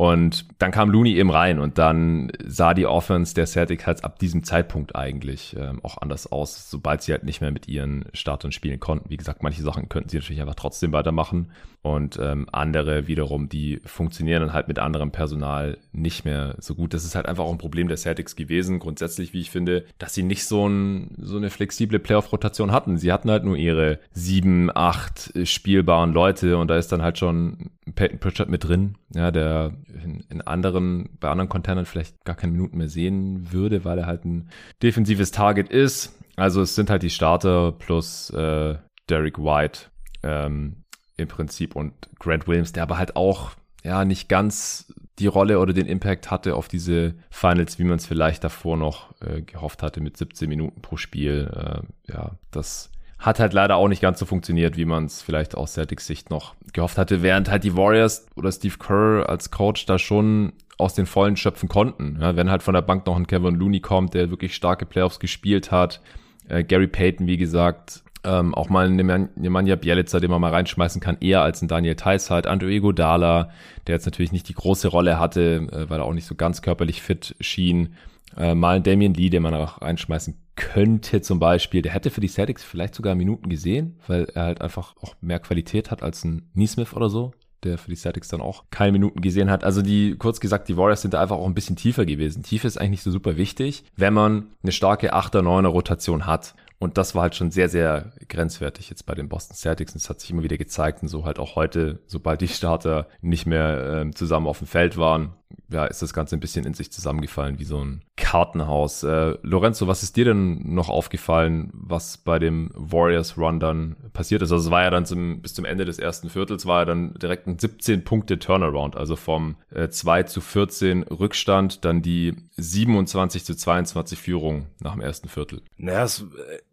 Und dann kam Looney eben rein und dann sah die Offense der Celtics halt ab diesem Zeitpunkt eigentlich ähm, auch anders aus, sobald sie halt nicht mehr mit ihren Startern spielen konnten. Wie gesagt, manche Sachen könnten sie natürlich einfach trotzdem weitermachen und ähm, andere wiederum, die funktionieren dann halt mit anderem Personal nicht mehr so gut. Das ist halt einfach auch ein Problem der Celtics gewesen, grundsätzlich, wie ich finde, dass sie nicht so, ein, so eine flexible Playoff-Rotation hatten. Sie hatten halt nur ihre sieben, acht spielbaren Leute und da ist dann halt schon Peyton Pritchard mit drin, ja, der in, in anderen, bei anderen Containern vielleicht gar keine Minuten mehr sehen würde, weil er halt ein defensives Target ist. Also es sind halt die Starter plus äh, Derek White. Ähm, im Prinzip und Grant Williams, der aber halt auch ja nicht ganz die Rolle oder den Impact hatte auf diese Finals, wie man es vielleicht davor noch äh, gehofft hatte mit 17 Minuten pro Spiel. Äh, ja, das hat halt leider auch nicht ganz so funktioniert, wie man es vielleicht aus Celtics Sicht noch gehofft hatte, während halt die Warriors oder Steve Kerr als Coach da schon aus den Vollen schöpfen konnten. Ja, wenn halt von der Bank noch ein Kevin Looney kommt, der wirklich starke Playoffs gespielt hat, äh, Gary Payton, wie gesagt, ähm, auch mal eine Nemanja Bielica, den man mal reinschmeißen kann, eher als ein Daniel Theiss halt. Andrew Godala, der jetzt natürlich nicht die große Rolle hatte, äh, weil er auch nicht so ganz körperlich fit schien. Äh, mal ein Damien Lee, den man auch reinschmeißen könnte zum Beispiel. Der hätte für die Celtics vielleicht sogar Minuten gesehen, weil er halt einfach auch mehr Qualität hat als ein Neesmith oder so der für die Celtics dann auch keine Minuten gesehen hat. Also die, kurz gesagt, die Warriors sind da einfach auch ein bisschen tiefer gewesen. Tiefe ist eigentlich nicht so super wichtig, wenn man eine starke 8er, 9er Rotation hat. Und das war halt schon sehr, sehr grenzwertig jetzt bei den Boston Celtics. Und es hat sich immer wieder gezeigt und so halt auch heute, sobald die Starter nicht mehr äh, zusammen auf dem Feld waren, ja, ist das Ganze ein bisschen in sich zusammengefallen, wie so ein Kartenhaus. Äh, Lorenzo, was ist dir denn noch aufgefallen, was bei dem Warriors Run dann passiert ist? Also es war ja dann zum, bis zum Ende des ersten Viertels war ja dann direkt ein 17 Punkte Turnaround, also vom äh, 2 zu 14 Rückstand, dann die 27 zu 22 Führung nach dem ersten Viertel. Naja, es,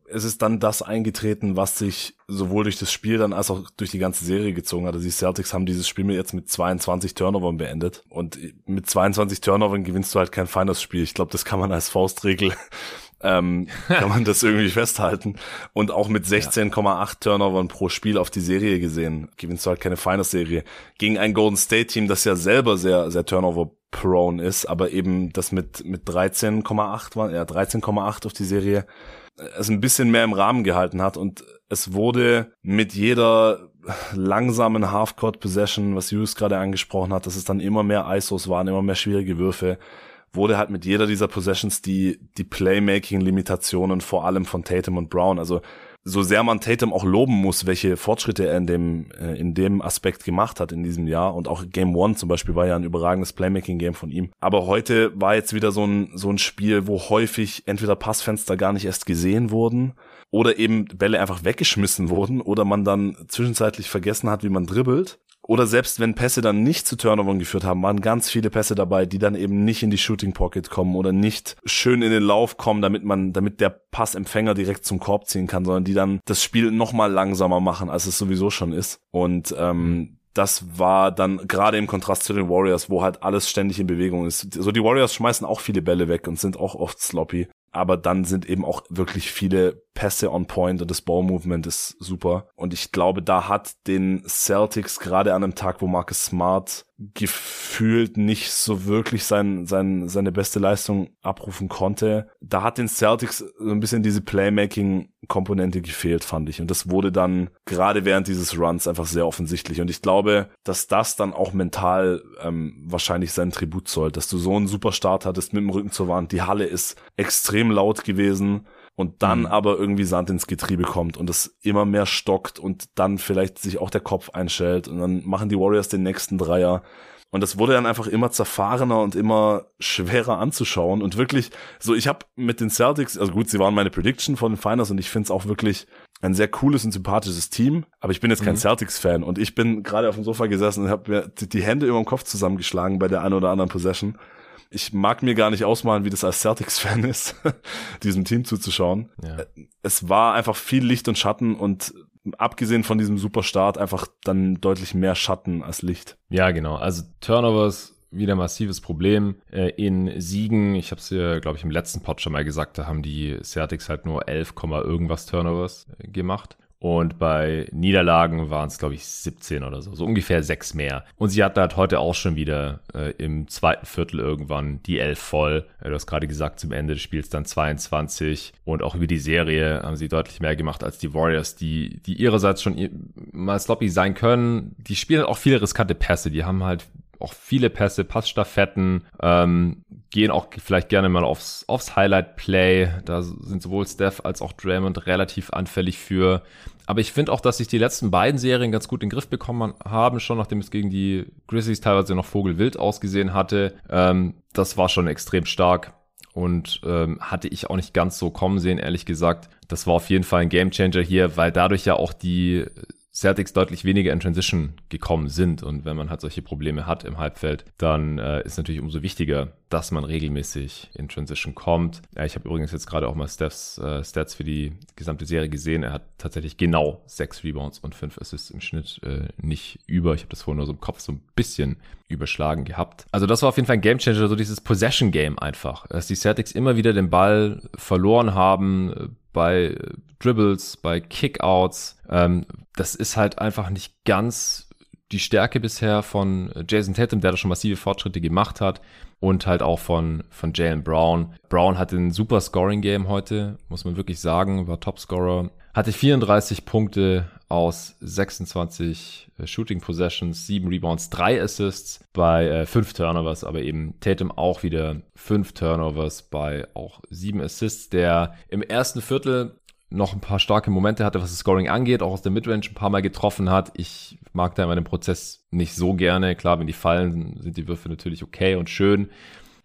es ist dann das eingetreten, was sich sowohl durch das Spiel dann als auch durch die ganze Serie gezogen hat. Also die Celtics haben dieses Spiel jetzt mit 22 Turnovern beendet und mit 22 Turnovern gewinnst du halt kein feines Spiel. Ich glaube, das kann man als Faustregel ähm, kann man das irgendwie festhalten. Und auch mit 16,8 Turnovern pro Spiel auf die Serie gesehen, gewinnst du halt keine Finals-Serie. Gegen ein Golden State-Team, das ja selber sehr, sehr Turnover-prone ist, aber eben das mit, mit 13,8 war, ja, 13,8 auf die Serie es ein bisschen mehr im Rahmen gehalten hat und es wurde mit jeder langsamen Half-Court Possession, was Hughes gerade angesprochen hat, dass es dann immer mehr ISOs waren, immer mehr schwierige Würfe, wurde halt mit jeder dieser Possessions die, die Playmaking-Limitationen vor allem von Tatum und Brown, also so sehr man Tatum auch loben muss, welche Fortschritte er in dem, äh, in dem Aspekt gemacht hat in diesem Jahr. Und auch Game One zum Beispiel war ja ein überragendes Playmaking-Game von ihm. Aber heute war jetzt wieder so ein, so ein Spiel, wo häufig entweder Passfenster gar nicht erst gesehen wurden oder eben Bälle einfach weggeschmissen wurden oder man dann zwischenzeitlich vergessen hat, wie man dribbelt oder selbst wenn Pässe dann nicht zu Turnovern geführt haben, waren ganz viele Pässe dabei, die dann eben nicht in die Shooting Pocket kommen oder nicht schön in den Lauf kommen, damit man, damit der Passempfänger direkt zum Korb ziehen kann, sondern die dann das Spiel noch mal langsamer machen, als es sowieso schon ist. Und ähm, das war dann gerade im Kontrast zu den Warriors, wo halt alles ständig in Bewegung ist. So die Warriors schmeißen auch viele Bälle weg und sind auch oft sloppy aber dann sind eben auch wirklich viele Pässe on point und das Ball-Movement ist super. Und ich glaube, da hat den Celtics gerade an einem Tag, wo Marcus Smart gefühlt nicht so wirklich sein, sein, seine beste Leistung abrufen konnte. Da hat den Celtics so ein bisschen diese Playmaking-Komponente gefehlt, fand ich. Und das wurde dann gerade während dieses Runs einfach sehr offensichtlich. Und ich glaube, dass das dann auch mental ähm, wahrscheinlich seinen Tribut zollt, dass du so einen super Start hattest mit dem Rücken zur Wand. Die Halle ist extrem laut gewesen und dann Mhm. aber irgendwie Sand ins Getriebe kommt und es immer mehr stockt und dann vielleicht sich auch der Kopf einschält und dann machen die Warriors den nächsten Dreier. Und das wurde dann einfach immer zerfahrener und immer schwerer anzuschauen. Und wirklich, so ich habe mit den Celtics, also gut, sie waren meine Prediction von den Finals und ich finde es auch wirklich ein sehr cooles und sympathisches Team. Aber ich bin jetzt kein Mhm. Celtics-Fan und ich bin gerade auf dem Sofa gesessen und habe mir die, Hände über dem Kopf zusammengeschlagen bei der einen oder anderen Possession. Ich mag mir gar nicht ausmalen, wie das als Celtics-Fan ist, diesem Team zuzuschauen Ja. es war einfach viel Licht und Schatten und abgesehen von diesem Superstart einfach dann deutlich mehr Schatten als Licht. Ja, genau. Also Turnovers wieder massives Problem äh, in Siegen. Ich habe es ja, glaube ich, im letzten Pod schon mal gesagt, da haben die Celtics halt nur 11, Komma irgendwas Turnovers äh, gemacht. Und bei Niederlagen waren es, glaube ich, 17 oder so. So ungefähr sechs mehr. Und sie hatten halt heute auch schon wieder äh, im zweiten Viertel irgendwann die 11 voll. Äh, du hast gerade gesagt, zum Ende des Spiels dann 22. Und auch über die Serie haben sie deutlich mehr gemacht als die Warriors, die, die ihrerseits schon mal sloppy sein können. Die spielen auch viele riskante Pässe. Die haben halt auch viele Pässe, Passstaffetten, ähm, gehen auch vielleicht gerne mal aufs, aufs Highlight-Play. Da sind sowohl Steph als auch Draymond relativ anfällig für. Aber ich finde auch, dass sich die letzten beiden Serien ganz gut in den Griff bekommen haben, schon nachdem es gegen die Grizzlies teilweise noch vogelwild ausgesehen hatte. Ähm, das war schon extrem stark und ähm, hatte ich auch nicht ganz so kommen sehen, ehrlich gesagt. Das war auf jeden Fall ein Gamechanger hier, weil dadurch ja auch die Celtics deutlich weniger in Transition gekommen sind. Und wenn man halt solche Probleme hat im Halbfeld, dann äh, ist natürlich umso wichtiger, dass man regelmäßig in Transition kommt. Ja, ich habe übrigens jetzt gerade auch mal Stephs äh, Stats für die gesamte Serie gesehen. Er hat tatsächlich genau sechs Rebounds und fünf Assists im Schnitt äh, nicht über. Ich habe das vorhin nur so im Kopf so ein bisschen überschlagen gehabt. Also das war auf jeden Fall ein Gamechanger, so dieses Possession Game einfach. Dass die Celtics immer wieder den Ball verloren haben äh, bei Dribbles, bei Kickouts. Ähm, das ist halt einfach nicht ganz die Stärke bisher von Jason Tatum, der da schon massive Fortschritte gemacht hat. Und halt auch von, von Jalen Brown. Brown hatte ein super Scoring-Game heute, muss man wirklich sagen, war Topscorer. Hatte 34 Punkte aus 26 äh, Shooting Possessions, 7 Rebounds, 3 Assists bei äh, 5 Turnovers, aber eben Tatum auch wieder 5 Turnovers bei auch 7 Assists, der im ersten Viertel noch ein paar starke Momente hatte, was das Scoring angeht, auch aus der Midrange ein paar Mal getroffen hat. Ich mag da immer den Prozess nicht so gerne. Klar, wenn die fallen, sind die Würfe natürlich okay und schön.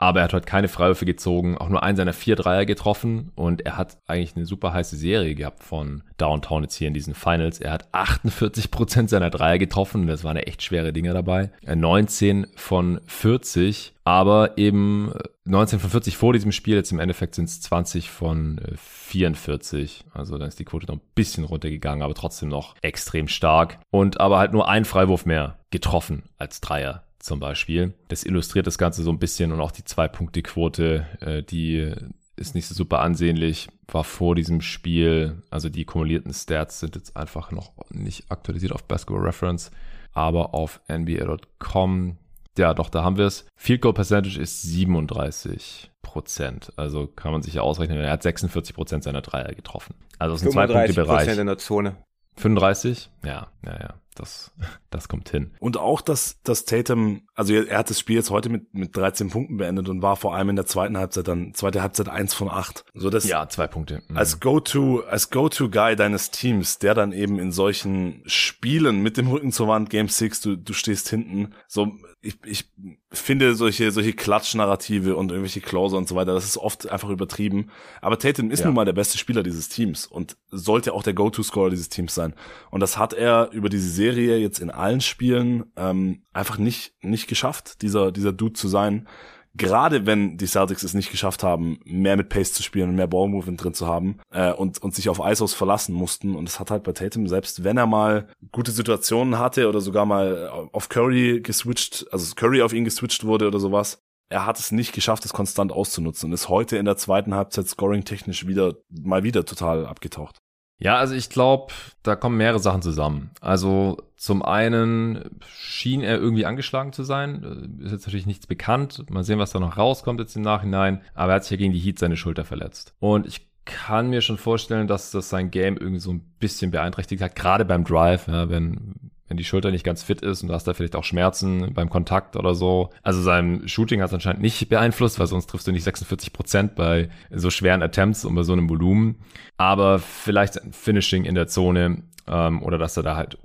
Aber er hat heute keine Freiwürfe gezogen, auch nur einen seiner vier Dreier getroffen und er hat eigentlich eine super heiße Serie gehabt von Downtown jetzt hier in diesen Finals. Er hat 48 Prozent seiner Dreier getroffen, das waren echt schwere Dinge dabei. 19 von 40, aber eben 19 von 40 vor diesem Spiel, jetzt im Endeffekt sind es 20 von 44. Also dann ist die Quote noch ein bisschen runtergegangen, aber trotzdem noch extrem stark. Und aber halt nur ein Freiwurf mehr getroffen als Dreier zum Beispiel. Das illustriert das Ganze so ein bisschen und auch die Zwei-Punkte-Quote, äh, die ist nicht so super ansehnlich, war vor diesem Spiel, also die kumulierten Stats sind jetzt einfach noch nicht aktualisiert auf Basketball Reference, aber auf NBA.com, ja doch, da haben wir es. Field Goal Percentage ist 37 Prozent, also kann man sich ja ausrechnen, er hat 46 Prozent seiner Dreier getroffen. Also aus dem 35 Zwei-Punkte-Bereich. Prozent in der Zone. 35? Ja, ja, ja, das, das kommt hin. Und auch, dass, dass Tatum, also er, er hat das Spiel jetzt heute mit, mit 13 Punkten beendet und war vor allem in der zweiten Halbzeit dann, zweite Halbzeit eins von acht. So dass Ja, zwei Punkte. Mhm. als Go-To, als Go-To-Guy deines Teams, der dann eben in solchen Spielen mit dem Rücken zur Wand, Game 6, du, du stehst hinten, so, ich, ich finde solche, solche Klatschnarrative und irgendwelche Closer und so weiter, das ist oft einfach übertrieben. Aber Tatum ist Ja. nun mal der beste Spieler dieses Teams und sollte auch der Go-To-Scorer dieses Teams sein. Und das hat er über diese Serie jetzt in allen Spielen ähm, einfach nicht, nicht geschafft, dieser, dieser Dude zu sein. Gerade wenn die Celtics es nicht geschafft haben, mehr mit Pace zu spielen und mehr Ballmovement drin zu haben äh, und, und sich auf ISOs verlassen mussten. Und es hat halt bei Tatum, selbst wenn er mal gute Situationen hatte oder sogar mal auf Curry geswitcht, also Curry auf ihn geswitcht wurde oder sowas, er hat es nicht geschafft, es konstant auszunutzen und ist heute in der zweiten Halbzeit scoring-technisch wieder, mal wieder total abgetaucht. Ja, also ich glaube, da kommen mehrere Sachen zusammen. Also zum einen schien er irgendwie angeschlagen zu sein. Ist jetzt natürlich nichts bekannt. Mal sehen, was da noch rauskommt jetzt im Nachhinein. Aber er hat sich ja gegen die Heat seine Schulter verletzt. Und ich kann mir schon vorstellen, dass das sein Game irgendwie so ein bisschen beeinträchtigt hat. Gerade beim Drive, ja, wenn wenn die Schulter nicht ganz fit ist und du hast da vielleicht auch Schmerzen beim Kontakt oder so. Also sein Shooting hat es anscheinend nicht beeinflusst, weil sonst triffst du nicht 46 Prozent bei so schweren Attempts und bei so einem Volumen. Aber vielleicht Finishing in der Zone ähm, oder dass er da halt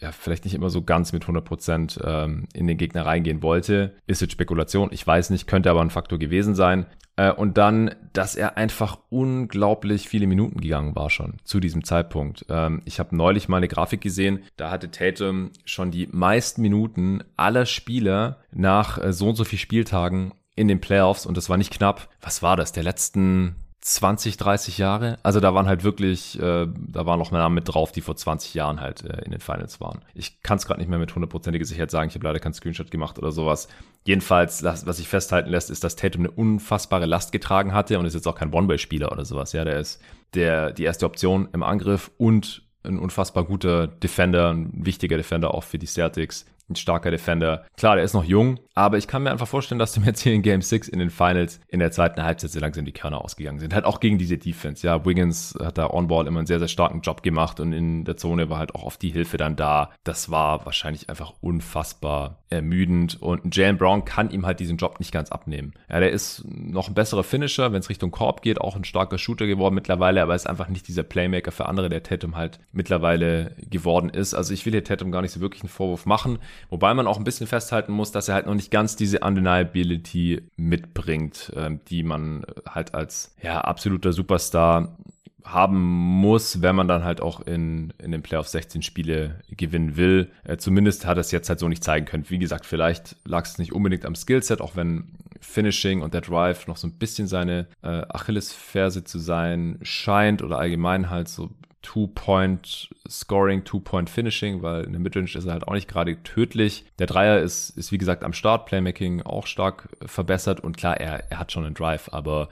ja, vielleicht nicht immer so ganz mit 100 Prozent ähm, in den Gegner reingehen wollte. Ist jetzt Spekulation, ich weiß nicht, könnte aber ein Faktor gewesen sein. Äh, und dann, dass er einfach unglaublich viele Minuten gegangen war schon zu diesem Zeitpunkt. Ähm, ich habe neulich mal eine Grafik gesehen, da hatte Tatum schon die meisten Minuten aller Spieler nach äh, so und so viel Spieltagen in den Playoffs und das war nicht knapp. Was war das? Der letzten 20, 30 Jahre. Also da waren halt wirklich, äh, da waren noch Namen mit drauf, die vor 20 Jahren halt äh, in den Finals waren. Ich kann es gerade nicht mehr mit hundertprozentiger Sicherheit sagen, ich habe leider keinen Screenshot gemacht oder sowas. Jedenfalls, was sich festhalten lässt, ist, dass Tatum eine unfassbare Last getragen hatte und ist jetzt auch kein One-Way-Spieler oder sowas. Ja, der ist der, die erste Option im Angriff und ein unfassbar guter Defender, ein wichtiger Defender auch für die Celtics ein starker Defender. Klar, der ist noch jung, aber ich kann mir einfach vorstellen, dass dem jetzt hier in Game 6 in den Finals in der zweiten Halbzeit sehr langsam die Körner ausgegangen sind. Halt auch gegen diese Defense. Ja, Wiggins hat da on-ball immer einen sehr, sehr starken Job gemacht und in der Zone war halt auch oft die Hilfe dann da. Das war wahrscheinlich einfach unfassbar ermüdend und Jalen Brown kann ihm halt diesen Job nicht ganz abnehmen. Ja, der ist noch ein besserer Finisher, wenn es Richtung Korb geht, auch ein starker Shooter geworden mittlerweile, aber ist einfach nicht dieser Playmaker für andere, der Tatum halt mittlerweile geworden ist. Also ich will hier Tatum gar nicht so wirklich einen Vorwurf machen. Wobei man auch ein bisschen festhalten muss, dass er halt noch nicht ganz diese Undeniability mitbringt, äh, die man halt als ja, absoluter Superstar haben muss, wenn man dann halt auch in, in den Playoffs 16 Spiele gewinnen will. Äh, zumindest hat er es jetzt halt so nicht zeigen können. Wie gesagt, vielleicht lag es nicht unbedingt am Skillset, auch wenn Finishing und der Drive noch so ein bisschen seine äh, Achillesferse zu sein scheint oder allgemein halt so Two-Point-Scoring, Two-Point-Finishing, weil in der Midrange ist er halt auch nicht gerade tödlich. Der Dreier ist, ist wie gesagt am Start, Playmaking auch stark verbessert und klar, er, er hat schon einen Drive, aber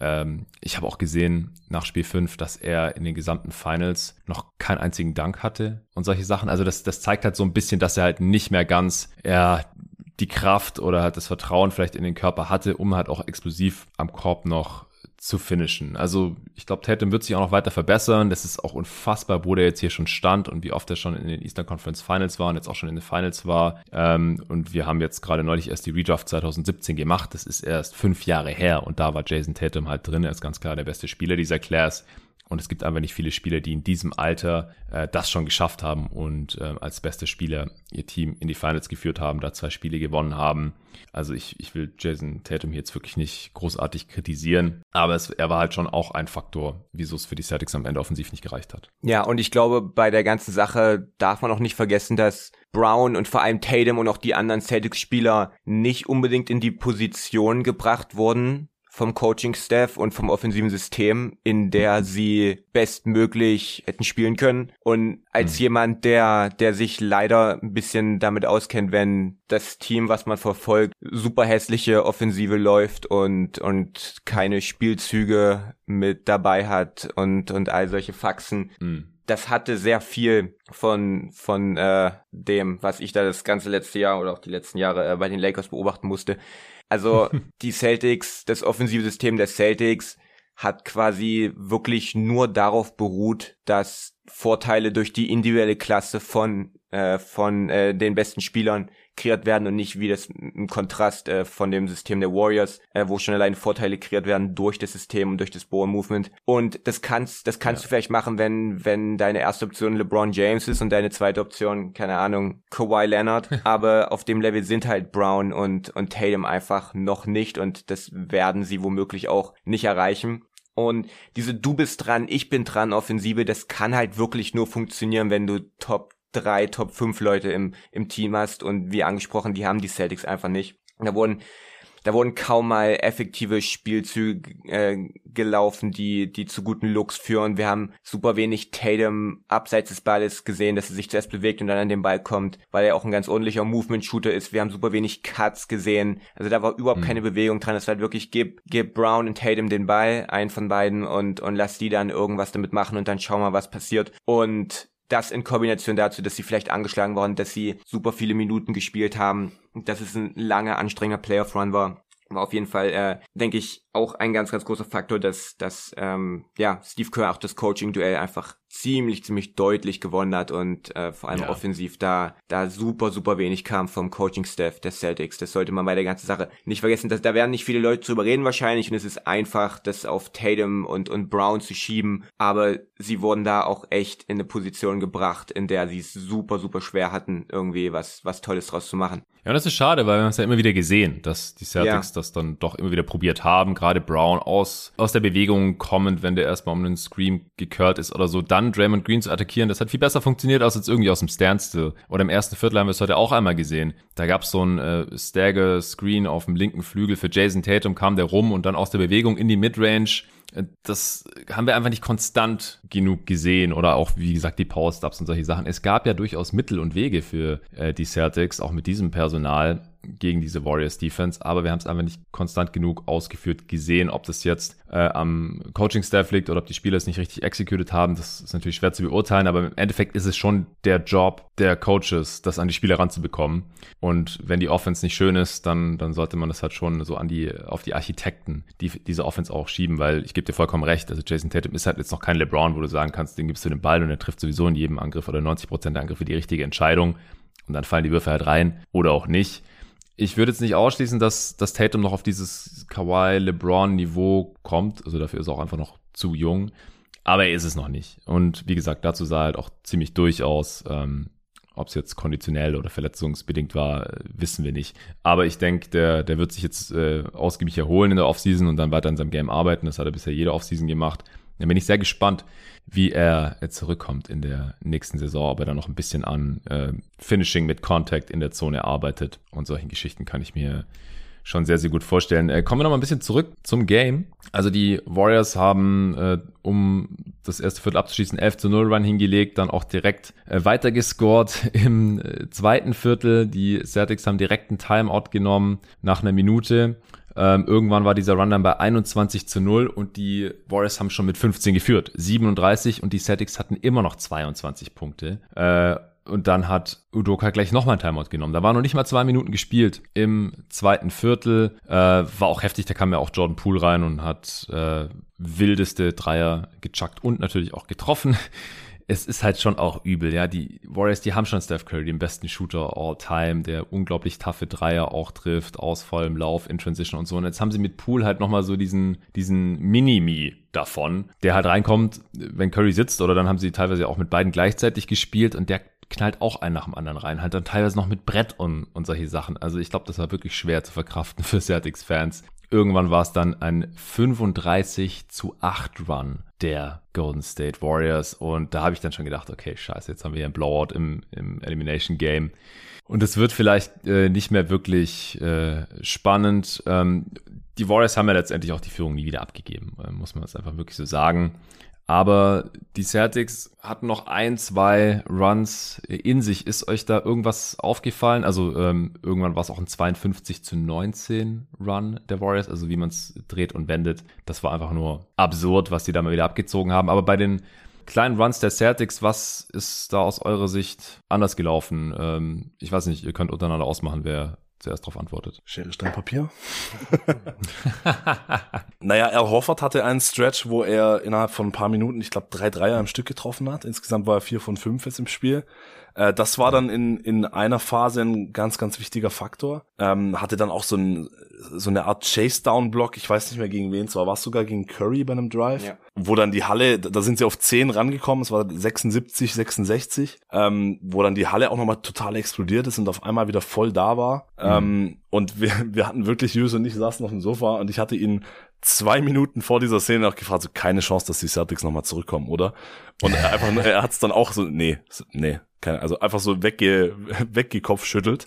ähm, ich habe auch gesehen nach Spiel 5, dass er in den gesamten Finals noch keinen einzigen Dank hatte und solche Sachen. Also das, das zeigt halt so ein bisschen, dass er halt nicht mehr ganz er die Kraft oder halt das Vertrauen vielleicht in den Körper hatte, um halt auch explosiv am Korb noch zu finishen. Also ich glaube, Tatum wird sich auch noch weiter verbessern. Das ist auch unfassbar, wo der jetzt hier schon stand und wie oft er schon in den Eastern Conference Finals war und jetzt auch schon in den Finals war. Ähm, und wir haben jetzt gerade neulich erst die Redraft 2017 gemacht. Das ist erst fünf Jahre her und da war Jason Tatum halt drin. Er ist ganz klar der beste Spieler dieser Class. Und es gibt einfach nicht viele Spieler, die in diesem Alter äh, das schon geschafft haben und äh, als beste Spieler ihr Team in die Finals geführt haben, da zwei Spiele gewonnen haben. Also ich, ich will Jason Tatum jetzt wirklich nicht großartig kritisieren, aber es, er war halt schon auch ein Faktor, wieso es für die Celtics am Ende offensiv nicht gereicht hat. Ja, und ich glaube, bei der ganzen Sache darf man auch nicht vergessen, dass Brown und vor allem Tatum und auch die anderen Celtics-Spieler nicht unbedingt in die Position gebracht wurden, vom Coaching-Staff und vom offensiven System, in der sie bestmöglich hätten spielen können. Und als mhm. jemand, der, der sich leider ein bisschen damit auskennt, wenn das Team, was man verfolgt, super hässliche Offensive läuft und, und keine Spielzüge mit dabei hat und, und all solche Faxen. Mhm das hatte sehr viel von von äh, dem, was ich da das ganze letzte Jahr oder auch die letzten Jahre äh, bei den Lakers beobachten musste. Also die Celtics, das offensive System der Celtics hat quasi wirklich nur darauf beruht, dass Vorteile durch die individuelle Klasse von äh, von äh, den besten Spielern kreiert werden und nicht wie das im Kontrast äh, von dem System der Warriors, äh, wo schon alleine Vorteile kreiert werden durch das System und durch das Ball Movement. Und das kannst, das kannst ja. du vielleicht machen, wenn, wenn deine erste Option LeBron James ist und deine zweite Option, keine Ahnung, Kawhi Leonard. Aber auf dem Level sind halt Brown und, und Tatum einfach noch nicht und das werden sie womöglich auch nicht erreichen. Und diese Du bist dran, ich bin dran Offensive, das kann halt wirklich nur funktionieren, wenn du Top drei, Top 5 Leute im, im Team hast und wie angesprochen, die haben die Celtics einfach nicht. Da wurden da wurden kaum mal effektive Spielzüge äh, gelaufen, die die zu guten Looks führen. Wir haben super wenig Tatum abseits des Balles gesehen, dass er sich zuerst bewegt und dann an den Ball kommt, weil er auch ein ganz ordentlicher Movement-Shooter ist. Wir haben super wenig Cuts gesehen. Also da war überhaupt mhm. keine Bewegung dran. Es war halt wirklich, gib, gib Brown und Tatum den Ball, einen von beiden, und, und lass die dann irgendwas damit machen und dann schau mal, was passiert. Und das in Kombination dazu, dass sie vielleicht angeschlagen waren, dass sie super viele Minuten gespielt haben, dass es ein langer, anstrengender Playoff-Run war, war auf jeden Fall, äh, denke ich, auch ein ganz, ganz großer Faktor, dass, dass ähm, ja, Steve Kerr auch das Coaching-Duell einfach ziemlich, ziemlich deutlich gewonnen hat und äh, vor allem ja. offensiv da, da super, super wenig kam vom Coaching-Staff der Celtics. Das sollte man bei der ganzen Sache nicht vergessen. Dass, da werden nicht viele Leute drüber reden wahrscheinlich und es ist einfach, das auf Tatum und, und Brown zu schieben, aber sie wurden da auch echt in eine Position gebracht, in der sie es super, super schwer hatten, irgendwie was, was Tolles draus zu machen. Ja, das ist schade, weil wir haben es ja immer wieder gesehen, dass die Celtics ja. das dann doch immer wieder probiert haben, gerade Brown aus, aus der Bewegung kommend, wenn der erstmal um einen Scream gekürt ist oder so, dann Draymond Green zu attackieren, das hat viel besser funktioniert als jetzt irgendwie aus dem Standstill. Oder im ersten Viertel haben wir es heute auch einmal gesehen. Da gab es so ein äh, Stagger-Screen auf dem linken Flügel für Jason Tatum, kam der rum und dann aus der Bewegung in die Midrange das haben wir einfach nicht konstant genug gesehen oder auch, wie gesagt, die Power-Stubs und solche Sachen. Es gab ja durchaus Mittel und Wege für äh, die Celtics, auch mit diesem Personal gegen diese Warriors Defense, aber wir haben es einfach nicht konstant genug ausgeführt gesehen, ob das jetzt äh, am Coaching Staff liegt oder ob die Spieler es nicht richtig executed haben, das ist natürlich schwer zu beurteilen, aber im Endeffekt ist es schon der Job der Coaches, das an die Spieler ranzubekommen. Und wenn die Offense nicht schön ist, dann dann sollte man das halt schon so an die auf die Architekten, die diese Offense auch schieben, weil ich gebe dir vollkommen recht, also Jason Tatum ist halt jetzt noch kein LeBron, wo du sagen kannst, den gibst du den Ball und er trifft sowieso in jedem Angriff oder 90% der Angriffe die richtige Entscheidung und dann fallen die Würfe halt rein oder auch nicht ich würde jetzt nicht ausschließen, dass, dass Tatum noch auf dieses Kawhi-LeBron-Niveau kommt. Also dafür ist er auch einfach noch zu jung. Aber er ist es noch nicht. Und wie gesagt, dazu sah er halt auch ziemlich durchaus. Ähm, ob es jetzt konditionell oder verletzungsbedingt war, wissen wir nicht. Aber ich denke, der, der wird sich jetzt äh, ausgiebig erholen in der Offseason und dann weiter an seinem Game arbeiten. Das hat er bisher jede Offseason gemacht. Dann bin ich sehr gespannt, wie er zurückkommt in der nächsten Saison, ob er dann noch ein bisschen an äh, Finishing mit Contact in der Zone arbeitet und solchen Geschichten kann ich mir schon sehr, sehr gut vorstellen. Äh, kommen wir noch mal ein bisschen zurück zum Game. Also die Warriors haben, äh, um das erste Viertel abzuschließen, 11 zu 0 Run hingelegt, dann auch direkt äh, weitergescored im äh, zweiten Viertel. Die Celtics haben direkt einen Timeout genommen nach einer Minute ähm, irgendwann war dieser Run dann bei 21 zu 0 und die Warriors haben schon mit 15 geführt. 37 und die Celtics hatten immer noch 22 Punkte. Äh, und dann hat Udoka gleich nochmal ein Timeout genommen. Da waren noch nicht mal zwei Minuten gespielt im zweiten Viertel. Äh, war auch heftig, da kam ja auch Jordan Poole rein und hat äh, wildeste Dreier gechuckt und natürlich auch getroffen es ist halt schon auch übel, ja. Die Warriors, die haben schon Steph Curry, den besten Shooter all time, der unglaublich taffe Dreier auch trifft, aus vollem Lauf, in Transition und so. Und jetzt haben sie mit Pool halt nochmal so diesen, diesen Mini-Me davon, der halt reinkommt, wenn Curry sitzt, oder dann haben sie teilweise auch mit beiden gleichzeitig gespielt und der knallt auch einen nach dem anderen rein, halt dann teilweise noch mit Brett und, und solche Sachen. Also ich glaube, das war wirklich schwer zu verkraften für Celtics-Fans. Irgendwann war es dann ein 35 zu 8 Run der Golden State Warriors und da habe ich dann schon gedacht, okay, scheiße, jetzt haben wir hier ein Blowout im, im Elimination Game. Und es wird vielleicht äh, nicht mehr wirklich äh, spannend. Ähm, die Warriors haben ja letztendlich auch die Führung nie wieder abgegeben, äh, muss man das einfach wirklich so sagen. Aber die Celtics hatten noch ein, zwei Runs in sich. Ist euch da irgendwas aufgefallen? Also ähm, irgendwann war es auch ein 52 zu 19 Run der Warriors, also wie man es dreht und wendet. Das war einfach nur absurd, was die da mal wieder abgezogen haben. Aber bei den kleinen Runs der Celtics, was ist da aus eurer Sicht anders gelaufen? Ähm, ich weiß nicht, ihr könnt untereinander ausmachen, wer zuerst darauf antwortet. Schere, Stein, Papier. naja, Al Horford hatte einen Stretch, wo er innerhalb von ein paar Minuten, ich glaube, drei Dreier am Stück getroffen hat. Insgesamt war er vier von fünf jetzt im Spiel. Äh, das war dann in, in einer Phase ein ganz, ganz wichtiger Faktor. Ähm, hatte dann auch so, ein, so eine Art Chase-Down-Block, ich weiß nicht mehr gegen wen, zwar war es sogar gegen Curry bei einem Drive, ja. wo dann die Halle, da sind sie auf 10 rangekommen, es war 76, 66, ähm, wo dann die Halle auch nochmal total explodiert ist und auf einmal wieder voll da war. Mhm. Ähm, und wir, wir hatten wirklich, Jus und ich saßen auf dem Sofa und ich hatte ihn zwei Minuten vor dieser Szene auch gefragt, so keine Chance, dass die Celtics nochmal zurückkommen, oder? Und er einfach, er hat es dann auch so, nee, nee, keine, also einfach so wegge, weggekopfschüttelt.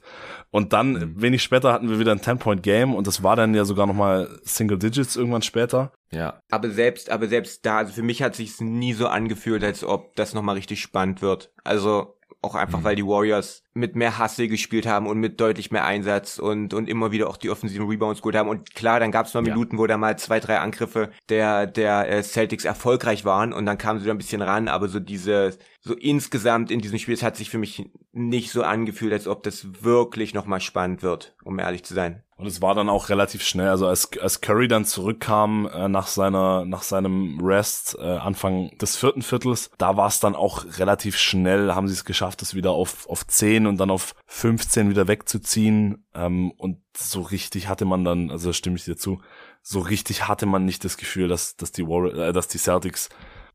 Und dann, mhm. wenig später, hatten wir wieder ein 10-Point-Game und das war dann ja sogar nochmal Single Digits irgendwann später. Ja. Aber selbst, aber selbst da, also für mich hat sich's nie so angefühlt, als ob das nochmal richtig spannend wird. Also, auch einfach, mhm. weil die Warriors mit mehr Hassel gespielt haben und mit deutlich mehr Einsatz und, und immer wieder auch die offensiven Rebounds geholt haben. Und klar, dann gab es mal ja. Minuten, wo da mal zwei, drei Angriffe der, der äh, Celtics erfolgreich waren und dann kamen sie da ein bisschen ran, aber so diese, so insgesamt in diesem Spiel, es hat sich für mich nicht so angefühlt, als ob das wirklich nochmal spannend wird, um ehrlich zu sein. Und es war dann auch relativ schnell, also als, als Curry dann zurückkam äh, nach seiner nach seinem Rest äh, Anfang des vierten Viertels, da war es dann auch relativ schnell, haben sie es geschafft, es wieder auf auf 10 und dann auf 15 wieder wegzuziehen ähm, und so richtig hatte man dann, also stimme ich dir zu, so richtig hatte man nicht das Gefühl, dass dass die Warriors, äh, dass die Celtics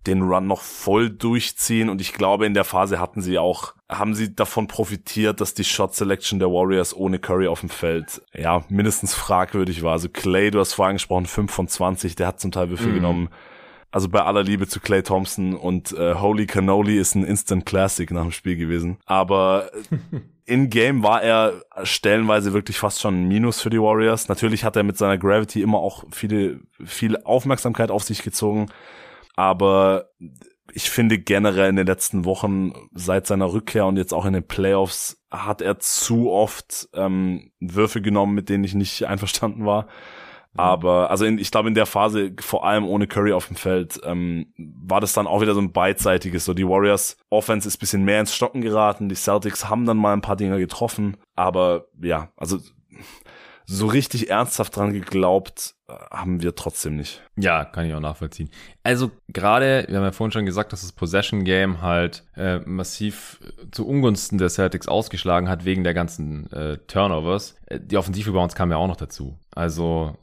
den Run noch voll durchziehen und ich glaube in der Phase hatten sie auch haben sie davon profitiert, dass die Shot Selection der Warriors ohne Curry auf dem Feld ja mindestens fragwürdig war. Also Clay, du hast vorhin angesprochen, 5 von 20, der hat zum Teil Würfel mhm. genommen. Also bei aller Liebe zu Clay Thompson und äh, Holy Cannoli ist ein Instant Classic nach dem Spiel gewesen. Aber in Game war er stellenweise wirklich fast schon ein Minus für die Warriors. Natürlich hat er mit seiner Gravity immer auch viele, viel Aufmerksamkeit auf sich gezogen aber ich finde generell in den letzten Wochen seit seiner Rückkehr und jetzt auch in den Playoffs hat er zu oft ähm, Würfe genommen, mit denen ich nicht einverstanden war. Aber also in, ich glaube in der Phase vor allem ohne Curry auf dem Feld ähm, war das dann auch wieder so ein beidseitiges. So die Warriors Offense ist bisschen mehr ins Stocken geraten, die Celtics haben dann mal ein paar Dinger getroffen, aber ja, also so richtig ernsthaft dran geglaubt haben wir trotzdem nicht. Ja, kann ich auch nachvollziehen. Also gerade, wir haben ja vorhin schon gesagt, dass das Possession Game halt äh, massiv zu Ungunsten der Celtics ausgeschlagen hat wegen der ganzen äh, Turnovers. Äh, die Offensivrebounds kamen ja auch noch dazu. Also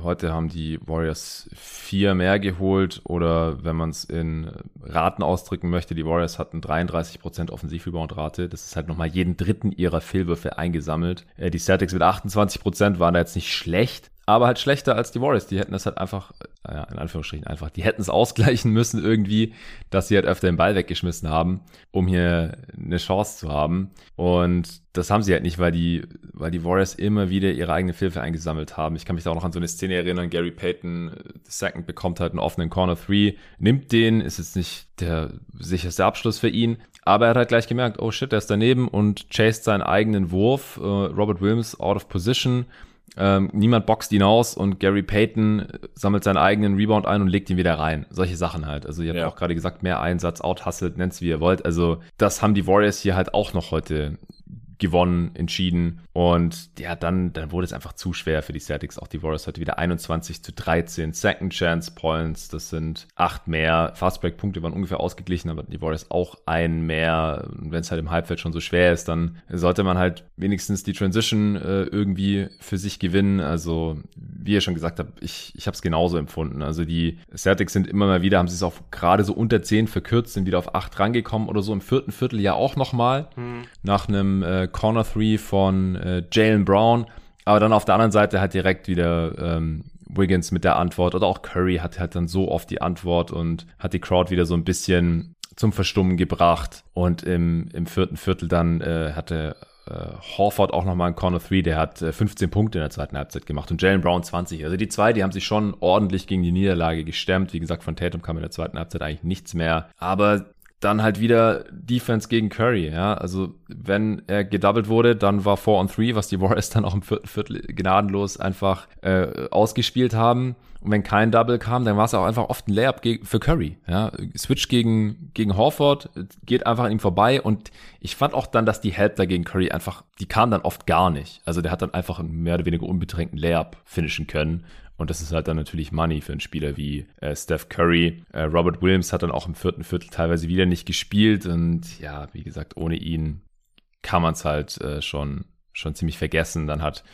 heute haben die Warriors vier mehr geholt oder wenn man es in Raten ausdrücken möchte, die Warriors hatten 33% Offensivrebound-Rate. Das ist halt nochmal jeden dritten ihrer Fehlwürfe eingesammelt. Äh, die Celtics mit 28% waren da jetzt nicht schlecht, aber halt schlechter als die Warriors. Die hätten es halt einfach, ja, in Anführungsstrichen einfach, die hätten es ausgleichen müssen irgendwie, dass sie halt öfter den Ball weggeschmissen haben, um hier eine Chance zu haben. Und das haben sie halt nicht, weil die, weil die Warriors immer wieder ihre eigene Hilfe eingesammelt haben. Ich kann mich da auch noch an so eine Szene erinnern. Gary Payton II bekommt halt einen offenen Corner 3, nimmt den, ist jetzt nicht der sicherste Abschluss für ihn, aber er hat halt gleich gemerkt, oh shit, der ist daneben und chased seinen eigenen Wurf. Uh, Robert Williams out of position ähm, niemand boxt ihn aus und Gary Payton sammelt seinen eigenen Rebound ein und legt ihn wieder rein. Solche Sachen halt. Also ihr habt ja. auch gerade gesagt, mehr Einsatz, outhustelt, nennt's wie ihr wollt. Also das haben die Warriors hier halt auch noch heute gewonnen, entschieden. Und ja, dann, dann wurde es einfach zu schwer für die Celtics. Auch die Warriors heute wieder 21 zu 13. Second Chance Points, das sind acht mehr. Fastbreak-Punkte waren ungefähr ausgeglichen, aber die Warriors auch ein mehr. Wenn es halt im Halbfeld schon so schwer ist, dann sollte man halt wenigstens die Transition äh, irgendwie für sich gewinnen. Also, wie ihr schon gesagt habt, ich, ich habe es genauso empfunden. Also die Celtics sind immer mal wieder, haben sie es auch gerade so unter 10 verkürzt, sind wieder auf 8 rangekommen oder so im vierten Viertel ja auch nochmal. Hm. Nach einem äh, Corner 3 von äh, Jalen Brown. Aber dann auf der anderen Seite hat direkt wieder ähm, Wiggins mit der Antwort oder auch Curry hat, hat dann so oft die Antwort und hat die Crowd wieder so ein bisschen zum Verstummen gebracht. Und im, im vierten Viertel dann äh, hatte Horford auch nochmal einen Corner 3, der hat äh, 15 Punkte in der zweiten Halbzeit gemacht und Jalen Brown 20. Also die zwei, die haben sich schon ordentlich gegen die Niederlage gestemmt. Wie gesagt, von Tatum kam in der zweiten Halbzeit eigentlich nichts mehr. Aber dann halt wieder Defense gegen Curry, ja. Also wenn er gedoubled wurde, dann war 4 on 3, was die Warriors dann auch im vierten Viertel gnadenlos einfach äh, ausgespielt haben. Und wenn kein Double kam, dann war es auch einfach oft ein Layup für Curry. Ja, Switch gegen gegen Horford geht einfach an ihm vorbei und ich fand auch dann, dass die Help da gegen Curry einfach, die kam dann oft gar nicht. Also der hat dann einfach einen mehr oder weniger unbedrängten Layup finishen können und das ist halt dann natürlich Money für einen Spieler wie äh, Steph Curry. Äh, Robert Williams hat dann auch im vierten Viertel teilweise wieder nicht gespielt. Und ja, wie gesagt, ohne ihn kann man es halt äh, schon, schon ziemlich vergessen. Dann hat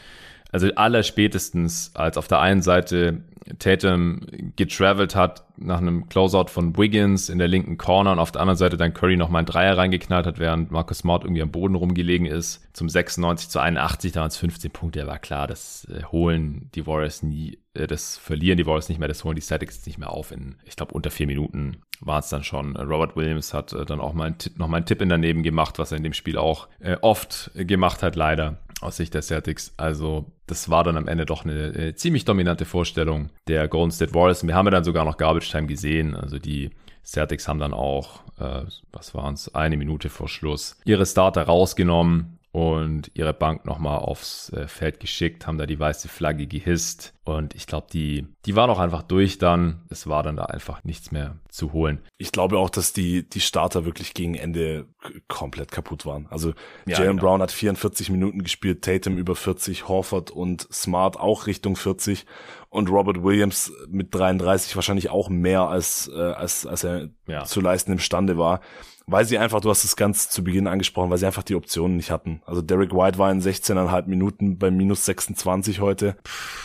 also aller spätestens, als auf der einen Seite Tatum getravelt hat nach einem Closeout von Wiggins in der linken Corner und auf der anderen Seite dann Curry nochmal einen Dreier reingeknallt hat, während Marcus Smart irgendwie am Boden rumgelegen ist. Zum 96 zu 81, da waren es 15 Punkte, da war klar, das äh, holen die Warriors nie, äh, das verlieren die Warriors nicht mehr, das holen die Celtics nicht mehr auf. In, ich glaube, unter vier Minuten war es dann schon. Robert Williams hat äh, dann auch mal einen, noch mal einen Tipp in daneben gemacht, was er in dem Spiel auch äh, oft gemacht hat, leider aus Sicht der Celtics. Also das war dann am Ende doch eine, äh, ziemlich dominante Vorstellung der Golden State Warriors. Und wir haben ja dann sogar noch Garbage Time gesehen. Also die Celtics haben dann auch, äh, was waren es, eine Minute vor Schluss, ihre Starter rausgenommen. und ihre Bank nochmal aufs äh, Feld geschickt, haben da die weiße Flagge gehisst. Und ich glaube, die, die waren auch einfach durch dann. Es war dann da einfach nichts mehr zu holen. Ich glaube auch, dass die, die Starter wirklich gegen Ende komplett kaputt waren. Also ja, Jalen genau. Brown hat 44 Minuten gespielt, Tatum über 40, Horford und Smart auch Richtung 40 und Robert Williams mit 33 wahrscheinlich auch mehr als, äh, als, als er ja. zu leisten imstande war weil sie einfach, du hast es ganz zu Beginn angesprochen, weil sie einfach die Optionen nicht hatten. Also Derek White war in 16,5 Minuten bei minus 26 heute,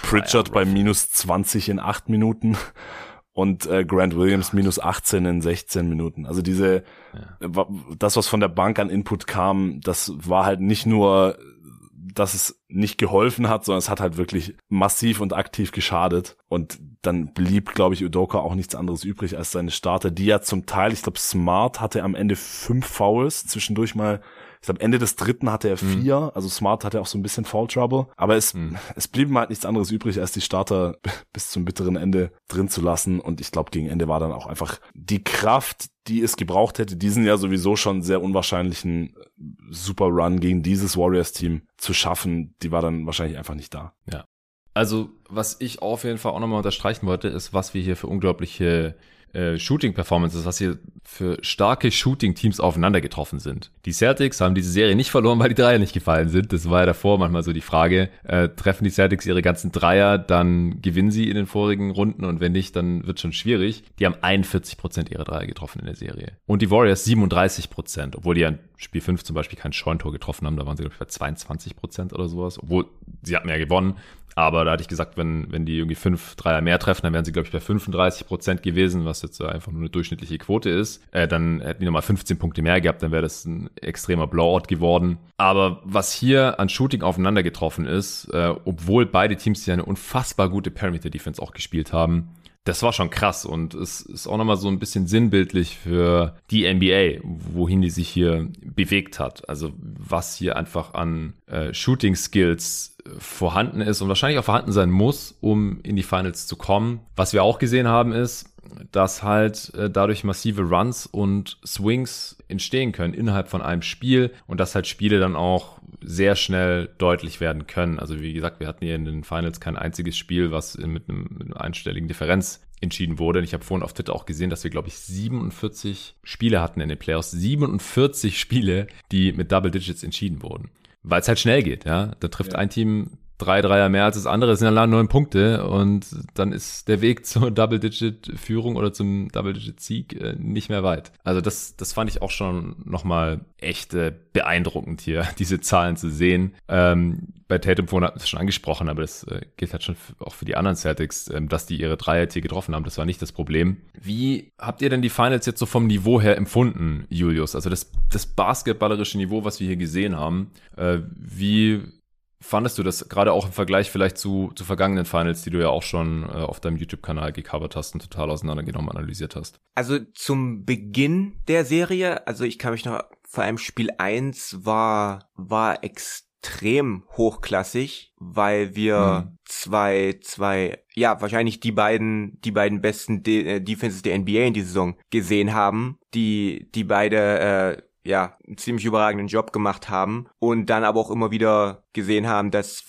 Pritchard bei minus 20 in 8 Minuten und äh, Grant Williams minus 18 in 16 Minuten. Also diese, ja. das, was von der Bank an Input kam, das war halt nicht nur dass es nicht geholfen hat, sondern es hat halt wirklich massiv und aktiv geschadet. Und dann blieb, glaube ich, Udoka auch nichts anderes übrig als seine Starter, die ja zum Teil, ich glaube, Smart hatte am Ende fünf Fouls, zwischendurch mal ich glaube, Ende des dritten hatte er mhm. vier, mhm. also Smart hatte auch so ein bisschen Foul Trouble. Aber es, mhm. es blieb halt nichts anderes übrig, als die Starter bis zum bitteren Ende drin zu lassen. Und ich glaube, gegen Ende war dann auch einfach die Kraft, die es gebraucht hätte, diesen ja sowieso schon sehr unwahrscheinlichen äh, Super Run gegen dieses Warriors-Team zu schaffen, die war dann wahrscheinlich einfach nicht da. Ja. Also, was ich auf jeden Fall auch nochmal unterstreichen wollte, ist, was wir hier für unglaubliche äh, Shooting-Performances, was hier für starke Shooting-Teams aufeinander getroffen sind. Die Celtics haben diese Serie nicht verloren, weil die Dreier nicht gefallen sind. Das war ja davor manchmal so die Frage. Äh, treffen die Celtics ihre ganzen Dreier, dann gewinnen sie in den vorigen Runden und wenn nicht, dann wird schon schwierig. Die haben 41 Prozent ihrer Dreier getroffen in der Serie. Und die Warriors 37%, Prozent, obwohl die ja in Spiel 5 zum Beispiel kein Scheuntor getroffen haben. Da waren sie, glaube ich, bei 22 Prozent oder sowas. Obwohl, sie hatten ja gewonnen. Aber da hatte ich gesagt, wenn, wenn die irgendwie fünf Dreier mehr treffen, dann wären sie, glaube ich, bei 35 Prozent gewesen, was jetzt einfach nur eine durchschnittliche Quote ist. Äh, dann hätten die nochmal 15 Punkte mehr gehabt, dann wäre das ein extremer Blowout geworden. Aber was hier an Shooting aufeinander getroffen ist, äh, obwohl beide Teams ja eine unfassbar gute Perimeter-Defense auch gespielt haben, das war schon krass und es ist auch nochmal so ein bisschen sinnbildlich für die NBA, wohin die sich hier bewegt hat. Also was hier einfach an äh, Shooting Skills vorhanden ist und wahrscheinlich auch vorhanden sein muss, um in die Finals zu kommen. Was wir auch gesehen haben ist, dass halt äh, dadurch massive Runs und Swings entstehen können innerhalb von einem Spiel und dass halt Spiele dann auch sehr schnell deutlich werden können. Also wie gesagt, wir hatten hier in den Finals kein einziges Spiel, was mit, einem, mit einer einstelligen Differenz entschieden wurde. Und ich habe vorhin auf Twitter auch gesehen, dass wir, glaube ich, 47 Spiele hatten in den Playoffs. 47 Spiele, die mit Double Digits entschieden wurden. Weil es halt schnell geht, ja. Da trifft ja. ein Team drei Dreier mehr als das andere, das sind dann neun Punkte und dann ist der Weg zur Double-Digit-Führung oder zum Double-Digit-Sieg äh, nicht mehr weit. Also das, das fand ich auch schon nochmal echt äh, beeindruckend hier, diese Zahlen zu sehen. Ähm, bei Tatum vorhin hatten es schon angesprochen, aber das äh, gilt halt schon auch für die anderen Celtics, ähm, dass die ihre Dreier hier getroffen haben, das war nicht das Problem. Wie habt ihr denn die Finals jetzt so vom Niveau her empfunden, Julius? Also das, das basketballerische Niveau, was wir hier gesehen haben, äh, wie fandest du das gerade auch im Vergleich vielleicht zu, zu vergangenen Finals, die du ja auch schon äh, auf deinem YouTube-Kanal gecovert hast und total auseinandergenommen analysiert hast? Also zum Beginn der Serie, also ich kann mich noch, vor allem Spiel 1 war, war extrem hochklassig, weil wir hm. zwei, zwei, ja, wahrscheinlich die beiden, die beiden besten De äh, Defenses der NBA in dieser Saison gesehen haben, die, die beide, äh, ja, einen ziemlich überragenden Job gemacht haben und dann aber auch immer wieder gesehen haben, dass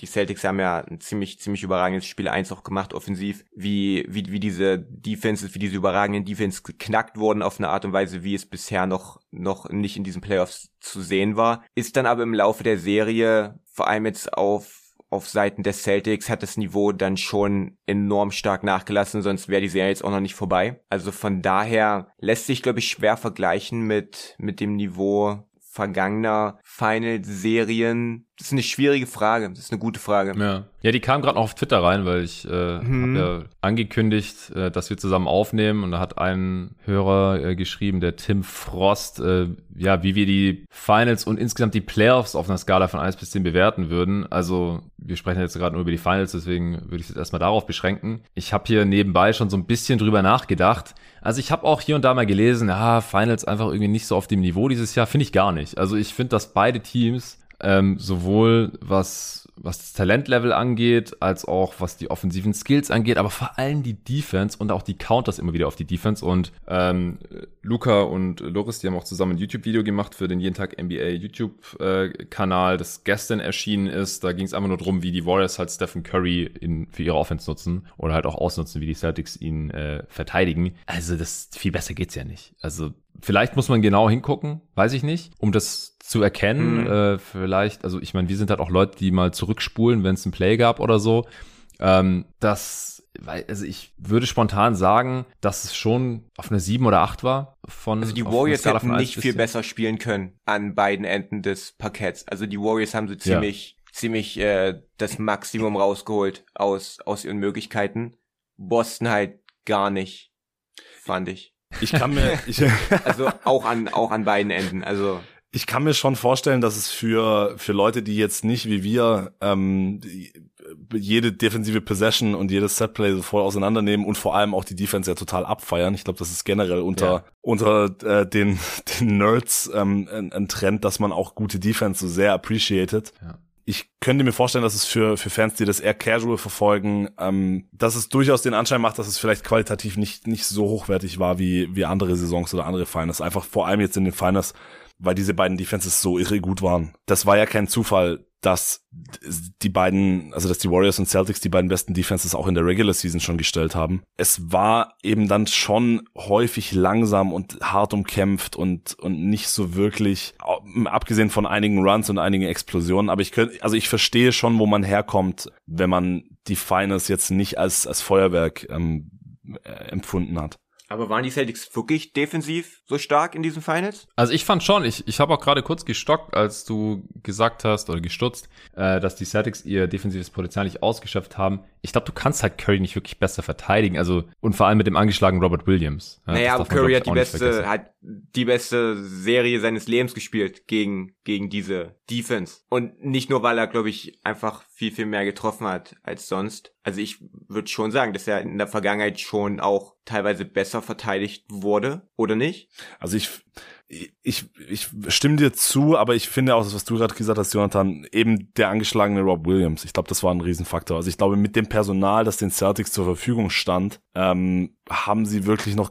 die Celtics haben ja ein ziemlich, ziemlich überragendes Spiel 1 auch gemacht, offensiv, wie, wie, wie diese Defenses, wie diese überragenden Defenses geknackt wurden auf eine Art und Weise, wie es bisher noch, noch nicht in diesen Playoffs zu sehen war. Ist dann aber im Laufe der Serie, vor allem jetzt auf auf Seiten des Celtics hat das Niveau dann schon enorm stark nachgelassen, sonst wäre die Serie jetzt auch noch nicht vorbei. Also von daher lässt sich, glaube ich, schwer vergleichen mit, mit dem Niveau vergangener Final-Serien das ist eine schwierige Frage. Das ist eine gute Frage. Ja, ja die kam gerade noch auf Twitter rein, weil ich äh, mhm. habe ja angekündigt, äh, dass wir zusammen aufnehmen und da hat ein Hörer äh, geschrieben, der Tim Frost, äh, ja, wie wir die Finals und insgesamt die Playoffs auf einer Skala von 1 bis 10 bewerten würden. Also wir sprechen jetzt gerade nur über die Finals, deswegen würde ich es jetzt erstmal darauf beschränken. Ich habe hier nebenbei schon so ein bisschen drüber nachgedacht. Also ich habe auch hier und da mal gelesen, ja, Finals einfach irgendwie nicht so auf dem Niveau dieses Jahr, finde ich gar nicht. Also ich finde, dass beide Teams ähm, sowohl was was das Talentlevel angeht, als auch was die offensiven Skills angeht, aber vor allem die Defense und auch die Counters immer wieder auf die Defense. Und ähm, Luca und Loris, die haben auch zusammen ein YouTube-Video gemacht für den jeden Tag NBA YouTube-Kanal, äh, das gestern erschienen ist. Da ging es einfach nur darum, wie die Warriors halt Stephen Curry in, für ihre Offense nutzen oder halt auch ausnutzen, wie die Celtics ihn äh, verteidigen. Also das viel besser geht's ja nicht. Also vielleicht muss man genau hingucken, weiß ich nicht, um das zu erkennen. Mhm. Äh, vielleicht, also ich meine, wir sind halt auch Leute, die mal zurückspulen, wenn es ein Play gab oder so. Ähm, das, weil, also ich würde spontan sagen, dass es schon auf eine 7 oder 8 war. Von, also die Warriors hätten nicht viel besser spielen können an beiden Enden des Parketts. Also die Warriors haben so ziemlich, ja. ziemlich äh, das Maximum rausgeholt aus, aus ihren Möglichkeiten. Boston halt gar nicht, fand ich. Ich kann mir, ich, also auch an, auch an beiden Enden, also. Ich kann mir schon vorstellen, dass es für, für Leute, die jetzt nicht wie wir ähm, jede defensive Possession und jedes Setplay so voll auseinandernehmen und vor allem auch die Defense ja total abfeiern. Ich glaube, das ist generell unter ja. unter äh, den, den Nerds ähm, ein, ein Trend, dass man auch gute Defense so sehr appreciated. Ja ich könnte mir vorstellen, dass es für, für Fans, die das eher casual verfolgen, ähm, dass es durchaus den Anschein macht, dass es vielleicht qualitativ nicht, nicht so hochwertig war wie, wie andere Saisons oder andere Finals. Einfach vor allem jetzt in den Finals, weil diese beiden Defenses so irre gut waren. Das war ja kein Zufall, dass die beiden, also dass die Warriors und Celtics die beiden besten Defenses auch in der Regular Season schon gestellt haben. Es war eben dann schon häufig langsam und hart umkämpft und und nicht so wirklich, abgesehen von einigen Runs und einigen Explosionen. Aber ich könnte, also ich verstehe schon, wo man herkommt, wenn man die Finals jetzt nicht als als Feuerwerk ähm, äh, empfunden hat. Aber waren die Celtics wirklich defensiv so stark in diesen Finals? Also ich fand schon, ich, ich habe auch gerade kurz gestockt, als du gesagt hast oder gestutzt, äh, dass die Celtics ihr defensives Potenzial nicht ausgeschöpft haben. Ich glaube, du kannst halt Curry nicht wirklich besser verteidigen. Also und vor allem mit dem angeschlagenen Robert Williams. Ja, naja, Curry hat die beste, hat die beste Serie seines Lebens gespielt gegen gegen diese Defense und nicht nur, weil er, glaube ich, einfach viel viel mehr getroffen hat als sonst. Also ich würde schon sagen, dass er in der Vergangenheit schon auch teilweise besser verteidigt wurde, oder nicht? Also ich ich, ich stimme dir zu, aber ich finde auch, was du gerade gesagt hast, Jonathan, eben der angeschlagene Rob Williams. Ich glaube, das war ein Riesenfaktor. Also ich glaube, mit dem Personal, das den Celtics zur Verfügung stand, ähm, haben sie wirklich noch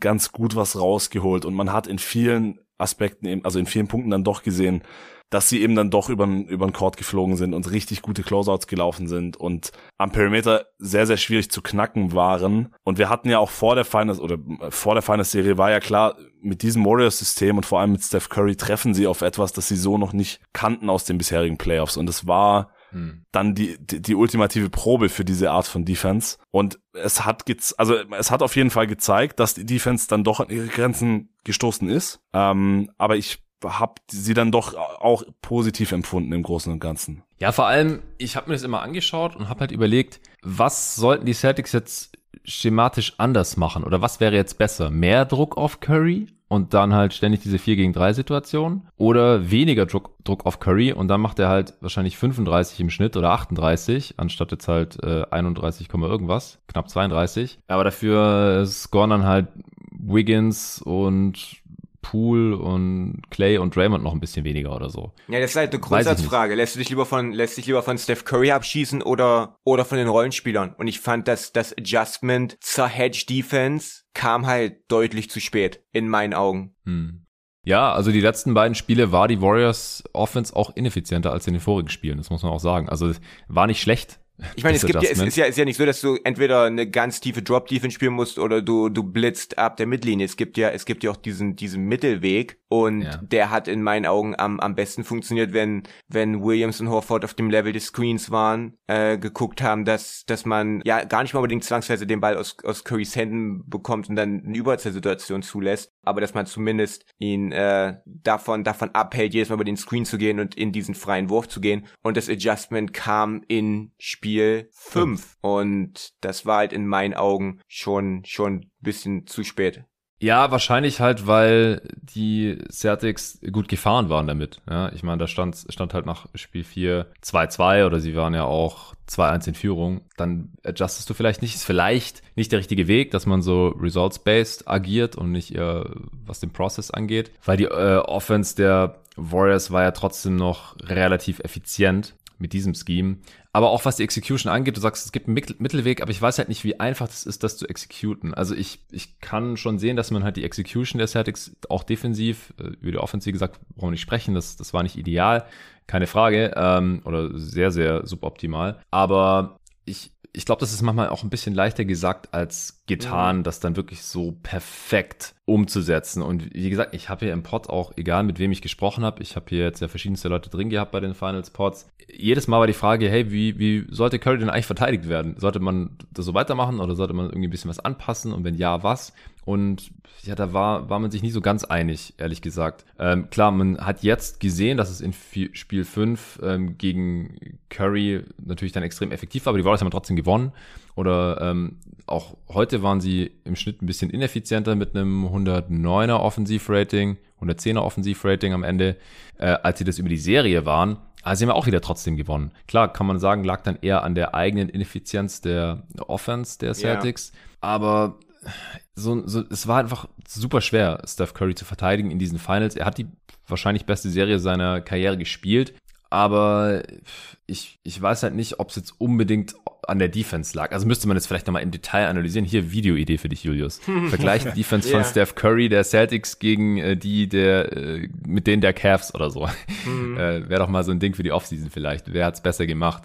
ganz gut was rausgeholt. Und man hat in vielen Aspekten, eben, also in vielen Punkten dann doch gesehen, dass sie eben dann doch über den Court geflogen sind und richtig gute Closeouts gelaufen sind und am Perimeter sehr, sehr schwierig zu knacken waren. Und wir hatten ja auch vor der Finals oder äh, vor der Finals-Serie war ja klar, mit diesem Warriors-System und vor allem mit Steph Curry treffen sie auf etwas, das sie so noch nicht kannten aus den bisherigen Playoffs. Und es war hm. dann die, die, die ultimative Probe für diese Art von Defense. Und es hat also es hat auf jeden Fall gezeigt, dass die Defense dann doch an ihre Grenzen gestoßen ist. Ähm, aber ich habe sie dann doch auch positiv empfunden im Großen und Ganzen. Ja, vor allem, ich habe mir das immer angeschaut und habe halt überlegt, was sollten die Celtics jetzt schematisch anders machen oder was wäre jetzt besser? Mehr Druck auf Curry und dann halt ständig diese 4 gegen 3 Situation oder weniger Druck, Druck auf Curry und dann macht er halt wahrscheinlich 35 im Schnitt oder 38 anstatt jetzt halt äh, 31, irgendwas, knapp 32. Aber dafür scoren dann halt Wiggins und Poole und Clay und Draymond noch ein bisschen weniger oder so. Ja, das ist halt eine Grundsatzfrage. Lässt du dich lieber von, lässt dich lieber von Steph Curry abschießen oder, oder von den Rollenspielern? Und ich fand, dass das Adjustment zur Hedge Defense kam halt deutlich zu spät, in meinen Augen. Hm. Ja, also die letzten beiden Spiele war die Warriors Offense auch ineffizienter als in den vorigen Spielen, das muss man auch sagen. Also war nicht schlecht, ich meine, es gibt ja, es ist ja, ist ja nicht so, dass du entweder eine ganz tiefe Drop-Defense spielen musst oder du, du blitzt ab der Mittellinie. Es gibt ja, es gibt ja auch diesen, diesen Mittelweg und ja. der hat in meinen Augen am, am besten funktioniert, wenn, wenn Williams und Horford auf dem Level des Screens waren, äh, geguckt haben, dass, dass man ja gar nicht mal unbedingt zwangsweise den Ball aus, aus Currys Händen bekommt und dann eine Überzahlsituation zulässt, aber dass man zumindest ihn, äh, davon, davon abhält, jedes Mal über den Screen zu gehen und in diesen freien Wurf zu gehen und das Adjustment kam in Spiel Spiel 5. Und das war halt in meinen Augen schon, schon ein bisschen zu spät. Ja, wahrscheinlich halt, weil die Celtics gut gefahren waren damit. Ja, ich meine, da stand, stand halt nach Spiel 4 2-2 oder sie waren ja auch 2-1 in Führung. Dann adjustest du vielleicht nicht. Ist vielleicht nicht der richtige Weg, dass man so results-based agiert und nicht eher was den Process angeht. Weil die äh, Offense der Warriors war ja trotzdem noch relativ effizient mit diesem Scheme. Aber auch was die Execution angeht, du sagst, es gibt einen Mittelweg, aber ich weiß halt nicht, wie einfach das ist, das zu executen. Also ich, ich kann schon sehen, dass man halt die Execution der Celtics auch defensiv, äh, über die Offense, wie gesagt, brauchen wir nicht sprechen, das, das war nicht ideal, keine Frage, ähm, oder sehr, sehr suboptimal. Aber ich, ich glaube, das ist manchmal auch ein bisschen leichter gesagt als getan, mhm. das dann wirklich so perfekt umzusetzen. Und wie gesagt, ich habe hier im Pod auch, egal mit wem ich gesprochen habe, ich habe hier jetzt ja verschiedenste Leute drin gehabt bei den Finals Pods. Jedes Mal war die Frage, hey, wie, wie sollte Curry denn eigentlich verteidigt werden? Sollte man das so weitermachen oder sollte man irgendwie ein bisschen was anpassen? Und wenn ja, was? Und ja, da war, war man sich nicht so ganz einig, ehrlich gesagt. Ähm, klar, man hat jetzt gesehen, dass es in Spiel 5 ähm, gegen Curry natürlich dann extrem effektiv war, aber die Warriors haben trotzdem gewonnen. Oder ähm, auch heute waren sie im Schnitt ein bisschen ineffizienter mit einem 109er Offensivrating, 110er Offensivrating am Ende, äh, als sie das über die Serie waren. Also sie haben auch wieder trotzdem gewonnen. Klar, kann man sagen, lag dann eher an der eigenen Ineffizienz der Offense der Celtics. Yeah. Aber so, so, es war einfach super schwer, Steph Curry zu verteidigen in diesen Finals. Er hat die wahrscheinlich beste Serie seiner Karriere gespielt, aber ich, ich weiß halt nicht, ob es jetzt unbedingt an der Defense lag. Also müsste man jetzt vielleicht nochmal im Detail analysieren. Hier, Videoidee für dich, Julius. Vergleich die Defense yeah. von Steph Curry, der Celtics, gegen äh, die der, äh, mit denen der Cavs oder so. Mhm. Äh, Wäre doch mal so ein Ding für die Offseason vielleicht. Wer hat's besser gemacht?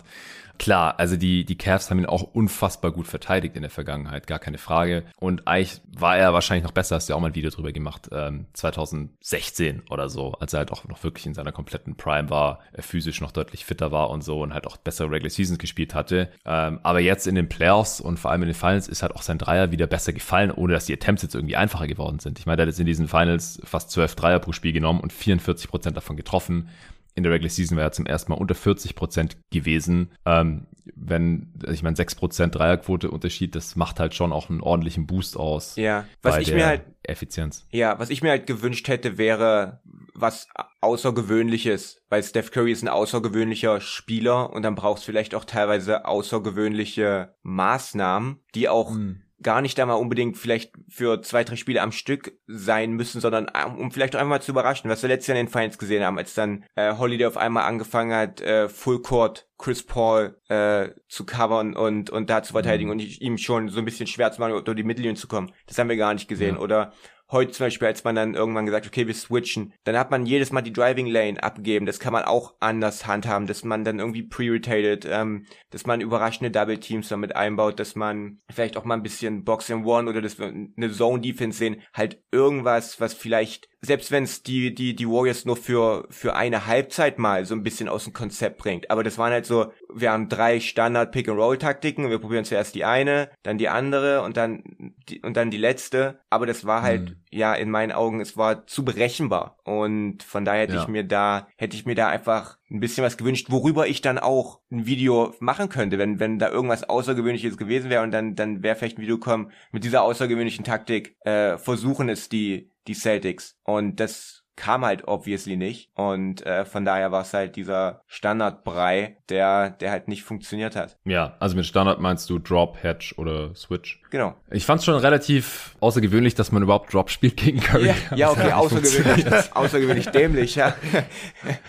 Klar, also die, die Cavs haben ihn auch unfassbar gut verteidigt in der Vergangenheit, gar keine Frage. Und eigentlich war er wahrscheinlich noch besser, hast du ja auch mal ein Video drüber gemacht, ähm, 2016 oder so, als er halt auch noch wirklich in seiner kompletten Prime war, er physisch noch deutlich fitter war und so und halt auch bessere Regular Seasons gespielt hatte. Ähm, aber jetzt in den Playoffs und vor allem in den Finals ist halt auch sein Dreier wieder besser gefallen, ohne dass die Attempts jetzt irgendwie einfacher geworden sind. Ich meine, er hat jetzt in diesen Finals fast 12 Dreier pro Spiel genommen und 44 Prozent davon getroffen in der Regular Season wäre er zum ersten Mal unter 40 Prozent gewesen. Ähm, wenn, also ich meine, 6 Prozent Dreierquote Unterschied, das macht halt schon auch einen ordentlichen Boost aus. Ja, was ich mir halt, Effizienz. Ja, was ich mir halt gewünscht hätte, wäre was Außergewöhnliches, weil Steph Curry ist ein außergewöhnlicher Spieler und dann brauchst du vielleicht auch teilweise außergewöhnliche Maßnahmen, die auch hm gar nicht einmal unbedingt vielleicht für zwei, drei Spiele am Stück sein müssen, sondern ähm, um vielleicht auch einmal zu überraschen, was wir letztes Jahr in den Finals gesehen haben, als dann äh, Holiday auf einmal angefangen hat, äh, Full Court Chris Paul äh, zu covern und und da zu verteidigen mhm. und ihm schon so ein bisschen schwer zu machen, durch die Mittellinie zu kommen. Das haben wir gar nicht gesehen. Ja. Oder heute zum Beispiel, als man dann irgendwann gesagt, okay, wir switchen, dann hat man jedes Mal die Driving Lane abgegeben. Das kann man auch anders handhaben, dass man dann irgendwie pre-rotated, ähm, dass man überraschende Double Teams damit einbaut, dass man vielleicht auch mal ein bisschen Box One oder wir eine Zone Defense sehen, halt irgendwas, was vielleicht selbst wenn es die, die, die Warriors nur für, für eine Halbzeit mal so ein bisschen aus dem Konzept bringt. Aber das waren halt so, wir haben drei Standard Pick-and-Roll-Taktiken, wir probieren zuerst die eine, dann die andere und dann die, und dann die letzte. Aber das war halt, mhm. Ja, in meinen Augen, es war zu berechenbar. Und von daher hätte ja. ich mir da, hätte ich mir da einfach ein bisschen was gewünscht, worüber ich dann auch ein Video machen könnte, wenn, wenn da irgendwas Außergewöhnliches gewesen wäre und dann, dann wäre vielleicht ein Video kommen, mit dieser außergewöhnlichen Taktik, äh, versuchen es die, die Celtics. Und das kam halt obviously nicht. Und äh, von daher war es halt dieser Standardbrei, der, der halt nicht funktioniert hat. Ja, also mit Standard meinst du Drop, Hedge oder Switch? Genau. Ich fand es schon relativ außergewöhnlich, dass man überhaupt Drop spielt gegen Curry. Ja, ja okay, außergewöhnlich, außergewöhnlich dämlich, ja.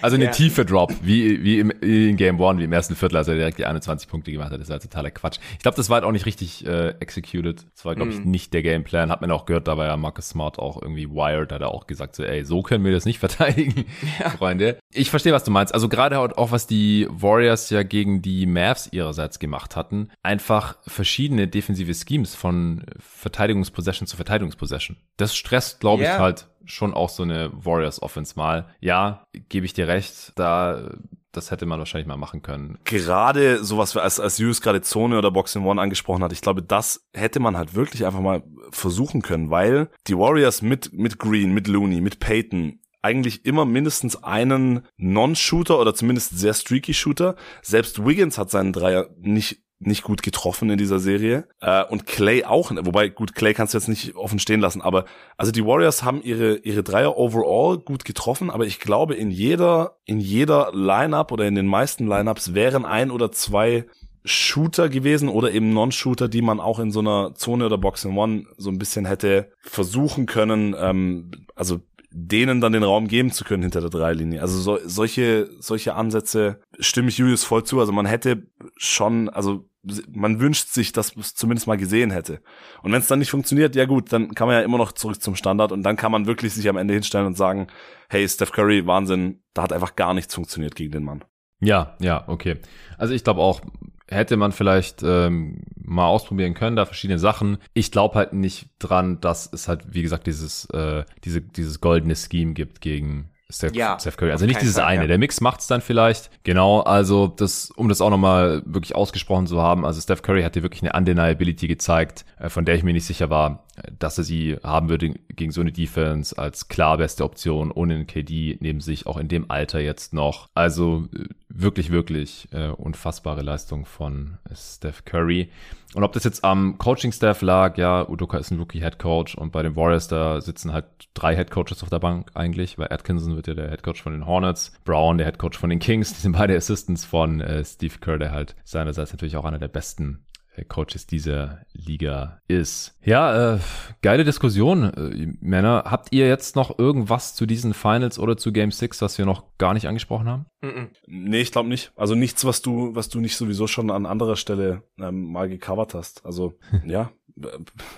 Also eine ja. tiefe Drop, wie, wie im, in Game One, wie im ersten Viertel, als er direkt die 21 Punkte gemacht hat. Das ist halt totaler Quatsch. Ich glaube, das war halt auch nicht richtig äh, executed. Das war, glaube ich, mm. nicht der Gameplan. Hat man auch gehört, da war ja Marcus Smart auch irgendwie wired, hat er auch gesagt, so, ey, so können wir das nicht verteidigen, ja. Freunde. Ich verstehe, was du meinst. Also gerade auch, was die Warriors ja gegen die Mavs ihrerseits gemacht hatten, einfach verschiedene defensive Schemes von Verteidigungspossession zu Verteidigungspossession. Das stresst, glaube yeah. ich, halt schon auch so eine Warriors Offense mal. Ja, gebe ich dir recht, da das hätte man wahrscheinlich mal machen können. Gerade sowas, als, als Hughes gerade Zone oder Boxing One angesprochen hat, ich glaube, das hätte man halt wirklich einfach mal versuchen können, weil die Warriors mit, mit Green, mit Looney, mit Peyton eigentlich immer mindestens einen Non-Shooter oder zumindest sehr streaky Shooter. Selbst Wiggins hat seinen Dreier nicht nicht gut getroffen in dieser Serie. Äh, und Clay auch, wobei gut, Clay kannst du jetzt nicht offen stehen lassen, aber also die Warriors haben ihre, ihre Dreier overall gut getroffen, aber ich glaube, in jeder, in jeder Lineup oder in den meisten Lineups wären ein oder zwei Shooter gewesen oder eben Non-Shooter, die man auch in so einer Zone oder Box in One so ein bisschen hätte versuchen können, ähm, also denen dann den Raum geben zu können hinter der Dreilinie. Also so, solche, solche Ansätze stimme ich Julius voll zu. Also man hätte schon, also man wünscht sich, dass man es zumindest mal gesehen hätte. Und wenn es dann nicht funktioniert, ja gut, dann kann man ja immer noch zurück zum Standard und dann kann man wirklich sich am Ende hinstellen und sagen, hey, Steph Curry, Wahnsinn, da hat einfach gar nichts funktioniert gegen den Mann. Ja, ja, okay. Also ich glaube auch, hätte man vielleicht ähm, mal ausprobieren können, da verschiedene Sachen. Ich glaube halt nicht dran, dass es halt, wie gesagt, dieses, äh, diese, dieses goldene Scheme gibt gegen Steph, ja, Steph Curry. Also nicht dieses Fall, eine. Ja. Der Mix macht's dann vielleicht. Genau, also das, um das auch nochmal wirklich ausgesprochen zu haben, also Steph Curry hat dir wirklich eine Undeniability gezeigt, äh, von der ich mir nicht sicher war, dass er sie haben würde gegen so eine Defense als klar beste Option, ohne einen KD neben sich, auch in dem Alter jetzt noch. Also äh, wirklich, wirklich äh, unfassbare Leistung von Steph Curry. Und ob das jetzt am Coaching-Staff lag, ja, Udoka ist ein Rookie-Head-Coach und bei den Warriors, da sitzen halt drei Head-Coaches auf der Bank eigentlich, weil Atkinson wird ja der Head-Coach von den Hornets, Brown der Head-Coach von den Kings, die sind beide Assistants von äh, Steve Kerr, der halt seinerseits natürlich auch einer der besten Coaches dieser Liga ist. Ja, äh, geile Diskussion, äh, Männer. Habt ihr jetzt noch irgendwas zu diesen Finals oder zu Game 6, was wir noch gar nicht angesprochen haben? Nee, ich glaube nicht. Also nichts, was du, was du nicht sowieso schon an anderer Stelle ähm, mal gecovert hast. Also ja,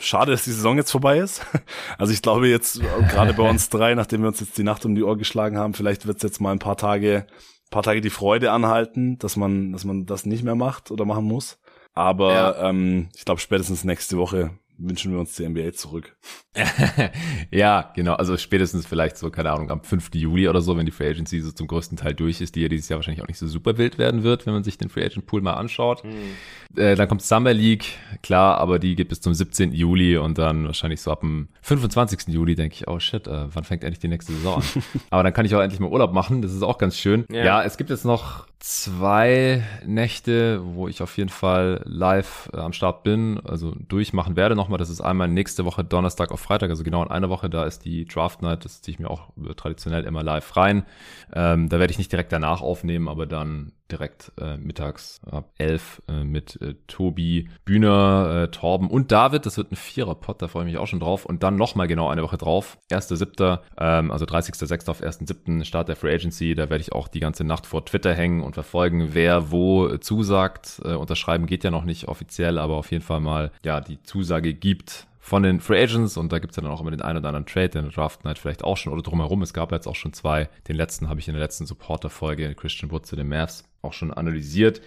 schade, dass die Saison jetzt vorbei ist. Also ich glaube jetzt, gerade bei uns drei, nachdem wir uns jetzt die Nacht um die Ohr geschlagen haben, vielleicht wird es jetzt mal ein paar Tage, paar Tage die Freude anhalten, dass man, dass man das nicht mehr macht oder machen muss. Aber ja. ähm, ich glaube, spätestens nächste Woche wünschen wir uns die NBA zurück. ja, genau. Also spätestens vielleicht so, keine Ahnung, am 5. Juli oder so, wenn die Free Agency so zum größten Teil durch ist, die ja dieses Jahr wahrscheinlich auch nicht so super wild werden wird, wenn man sich den Free Agent Pool mal anschaut. Mhm. Äh, dann kommt Summer League, klar, aber die geht bis zum 17. Juli und dann wahrscheinlich so ab dem 25. Juli denke ich, oh shit, äh, wann fängt endlich die nächste Saison an? aber dann kann ich auch endlich mal Urlaub machen, das ist auch ganz schön. Ja, ja es gibt jetzt noch zwei Nächte, wo ich auf jeden Fall live äh, am Start bin, also durchmachen werde nochmal. Das ist einmal nächste Woche Donnerstag auf Freitag, also genau in einer Woche, da ist die Draft Night, das ziehe ich mir auch traditionell immer live rein. Ähm, da werde ich nicht direkt danach aufnehmen, aber dann direkt äh, mittags ab elf äh, mit äh, Tobi, Bühner, äh, Torben und David. Das wird ein Vierer-Pod, da freue ich mich auch schon drauf. Und dann nochmal genau eine Woche drauf. 1.7., ähm, also 30.06. auf 1.7. Start der Free Agency. Da werde ich auch die ganze Nacht vor Twitter hängen und verfolgen, wer wo zusagt. Äh, unterschreiben geht ja noch nicht offiziell, aber auf jeden Fall mal ja die Zusage gibt von den Free Agents und da gibt's ja dann auch immer den einen oder anderen Trade, der Draft Night vielleicht auch schon oder drumherum. Es gab jetzt auch schon zwei. Den letzten habe ich in der letzten Supporter-Folge Christian Wood zu den Mavs auch schon analysiert.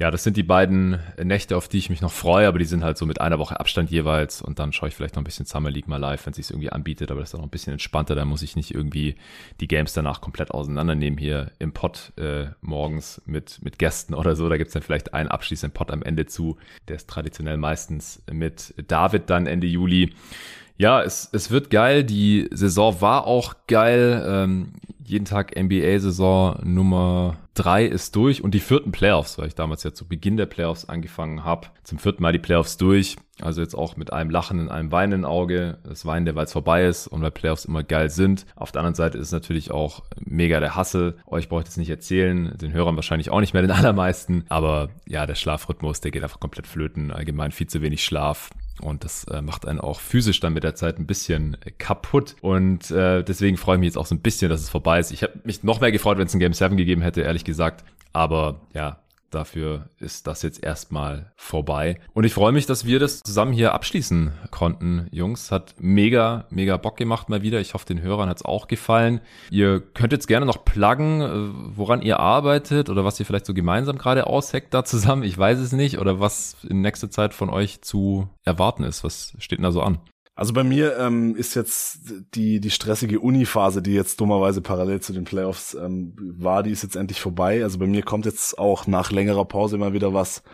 Ja, das sind die beiden Nächte, auf die ich mich noch freue, aber die sind halt so mit einer Woche Abstand jeweils und dann schaue ich vielleicht noch ein bisschen Summer League mal live, wenn es sich irgendwie anbietet, aber das ist dann noch ein bisschen entspannter, da muss ich nicht irgendwie die Games danach komplett auseinandernehmen hier im Pod äh, morgens mit, mit Gästen oder so. Da gibt's dann vielleicht einen abschließenden Pod am Ende zu, der ist traditionell meistens mit David dann Ende Juli. Ja, es, es wird geil. Die Saison war auch geil. Ähm, jeden Tag NBA-Saison Nummer drei ist durch und die vierten Playoffs, weil ich damals ja zu Beginn der Playoffs angefangen habe. Zum vierten Mal die Playoffs durch. Also jetzt auch mit einem Lachen in einem weinenden Auge. Das Weinen, weil es vorbei ist und weil Playoffs immer geil sind. Auf der anderen Seite ist es natürlich auch mega der Hassel. Euch brauche ich das nicht erzählen. Den Hörern wahrscheinlich auch nicht mehr den allermeisten. Aber ja, der Schlafrhythmus, der geht einfach komplett flöten. Allgemein viel zu wenig Schlaf. Und das äh, macht einen auch physisch dann mit der Zeit ein bisschen kaputt. Und äh, deswegen freue ich mich jetzt auch so ein bisschen, dass es vorbei ist. Ich habe mich noch mehr gefreut, wenn es ein Game 7 gegeben hätte, ehrlich gesagt. Aber ja, Dafür ist das jetzt erstmal vorbei. Und ich freue mich, dass wir das zusammen hier abschließen konnten, Jungs. Hat mega, mega Bock gemacht mal wieder. Ich hoffe, den Hörern hat es auch gefallen. Ihr könnt jetzt gerne noch pluggen, äh, woran ihr arbeitet oder was ihr vielleicht so gemeinsam gerade ausheckt da zusammen. Ich weiß es nicht. Oder was in nächster Zeit von euch zu erwarten ist. Was steht denn da so an? Also bei mir ähm, ist jetzt die die stressige Uni-Phase, die jetzt dummerweise parallel zu den Playoffs ähm, war, die ist jetzt endlich vorbei. Also bei mir kommt jetzt auch nach längerer Pause immer wieder was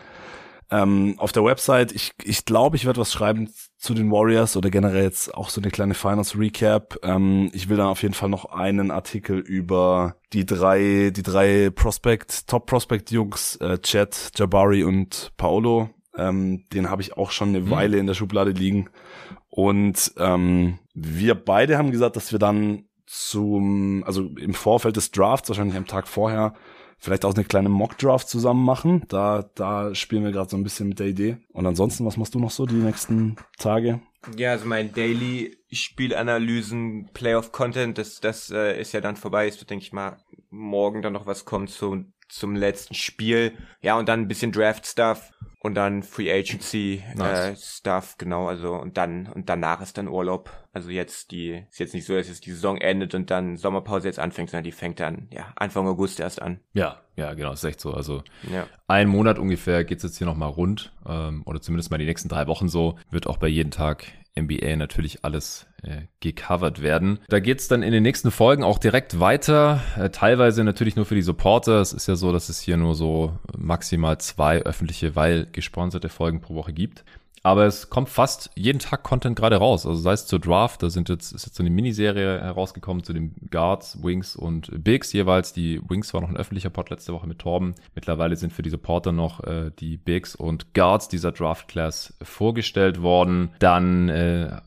ähm, auf der Website. Ich ich, glaube, ich werde was schreiben zu den Warriors oder generell jetzt auch so eine kleine Finals Recap. Ähm, ich will dann auf jeden Fall noch einen Artikel über die drei, die drei Prospect, Top Prospect Jungs, äh, Chad, Jabari und Paolo. Ähm, den habe ich auch schon eine mhm. Weile in der Schublade liegen. Und ähm, wir beide haben gesagt, dass wir dann zum, also im Vorfeld des Drafts, wahrscheinlich am Tag vorher, vielleicht auch eine kleine Mock-Draft zusammen machen. Da, da spielen wir gerade so ein bisschen mit der Idee. Und ansonsten, was machst du noch so die nächsten Tage? Ja, also mein Daily Spielanalysen, Playoff-Content, das, das äh, ist ja dann vorbei. Es wird, denke ich mal, morgen dann noch was kommen zu, zum letzten Spiel. Ja, und dann ein bisschen Draft-Stuff und dann Free Agency nice. äh, Stuff, genau, also und dann und danach ist dann Urlaub. Also jetzt die ist jetzt nicht so, dass jetzt die Saison endet und dann Sommerpause jetzt anfängt, sondern die fängt dann ja Anfang August erst an. Ja, ja, genau, ist echt so. Also ja. ein Monat ungefähr geht's jetzt hier nochmal rund ähm, oder zumindest mal die nächsten drei Wochen so. Wird auch bei jeden Tag NBA natürlich alles äh, gecovert werden. Da geht's dann in den nächsten Folgen auch direkt weiter. Äh, teilweise natürlich nur für die Supporter. Es ist ja so, dass es hier nur so maximal zwei öffentliche, weil gesponserte Folgen pro Woche gibt. Aber es kommt fast jeden Tag Content gerade raus. Also sei es zur Draft, da sind jetzt, ist jetzt so eine Miniserie herausgekommen zu den Guards, Wings und Bigs jeweils. Die Wings war noch ein öffentlicher Pod letzte Woche mit Torben. Mittlerweile sind für die Supporter noch äh, die Bigs und Guards dieser Draft Class vorgestellt worden. Dann äh,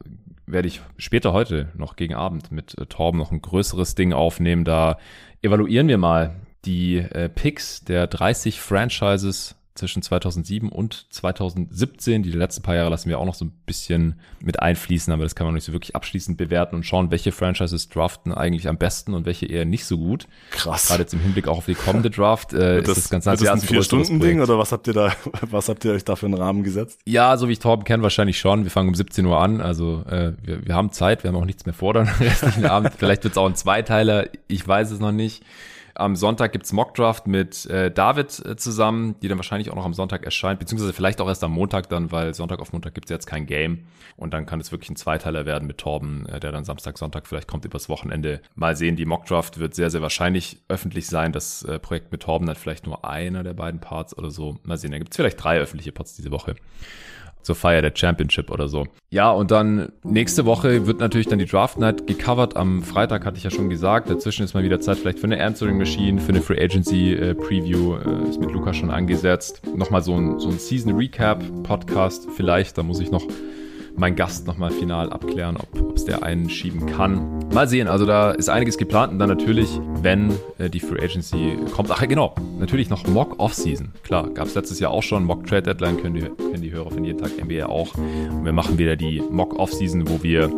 werde ich später heute noch gegen Abend mit äh, Torben noch ein größeres Ding aufnehmen. Da evaluieren wir mal die äh, Picks der 30 Franchises zwischen 2007 und 2017. Die letzten paar Jahre lassen wir auch noch so ein bisschen mit einfließen, aber das kann man nicht so wirklich abschließend bewerten und schauen, welche Franchises draften eigentlich am besten und welche eher nicht so gut. Krass. Gerade jetzt im Hinblick auch auf die kommende Draft äh, das, ist das Ganze das ein vier Stunden Ding oder was habt ihr da, was habt ihr euch da für einen Rahmen gesetzt? Ja, so wie ich Torben kenne, wahrscheinlich schon. Wir fangen um 17 Uhr an, also äh, wir, wir haben Zeit, wir haben auch nichts mehr vor dann restlichen Abend. Vielleicht wird es auch ein Zweiteiler, ich weiß es noch nicht. Am Sonntag gibt's Mockdraft mit äh, David äh, zusammen, die dann wahrscheinlich auch noch am Sonntag erscheint, beziehungsweise vielleicht auch erst am Montag dann, weil Sonntag auf Montag gibt's jetzt kein Game. Und dann kann es wirklich ein Zweiteiler werden mit Torben, äh, der dann Samstag, Sonntag vielleicht kommt übers Wochenende. Mal sehen, die Mockdraft wird sehr, sehr wahrscheinlich öffentlich sein. Das äh, Projekt mit Torben hat vielleicht nur einer der beiden Parts oder so. Mal sehen, da gibt's vielleicht drei öffentliche Parts diese Woche zur Feier der Championship oder so. Ja, und dann nächste Woche wird natürlich dann die Draft Night gecovert. Am Freitag hatte ich ja schon gesagt. Dazwischen ist mal wieder Zeit vielleicht für eine Answering Machine, für eine Free Agency äh, Preview. Äh, ist mit Luca schon angesetzt. Nochmal so ein, so ein Season Recap Podcast vielleicht. Da muss ich noch mein Gast nochmal final abklären, ob es der einschieben kann. Mal sehen, also da ist einiges geplant und dann natürlich, wenn äh, die Free Agency kommt. Ach genau, natürlich noch Mock Offseason. Klar, gab es letztes Jahr auch schon. Mock Trade Deadline können die, können die Hörer von jeden Tag NBA auch. Und wir machen wieder die Mock Offseason, wo wir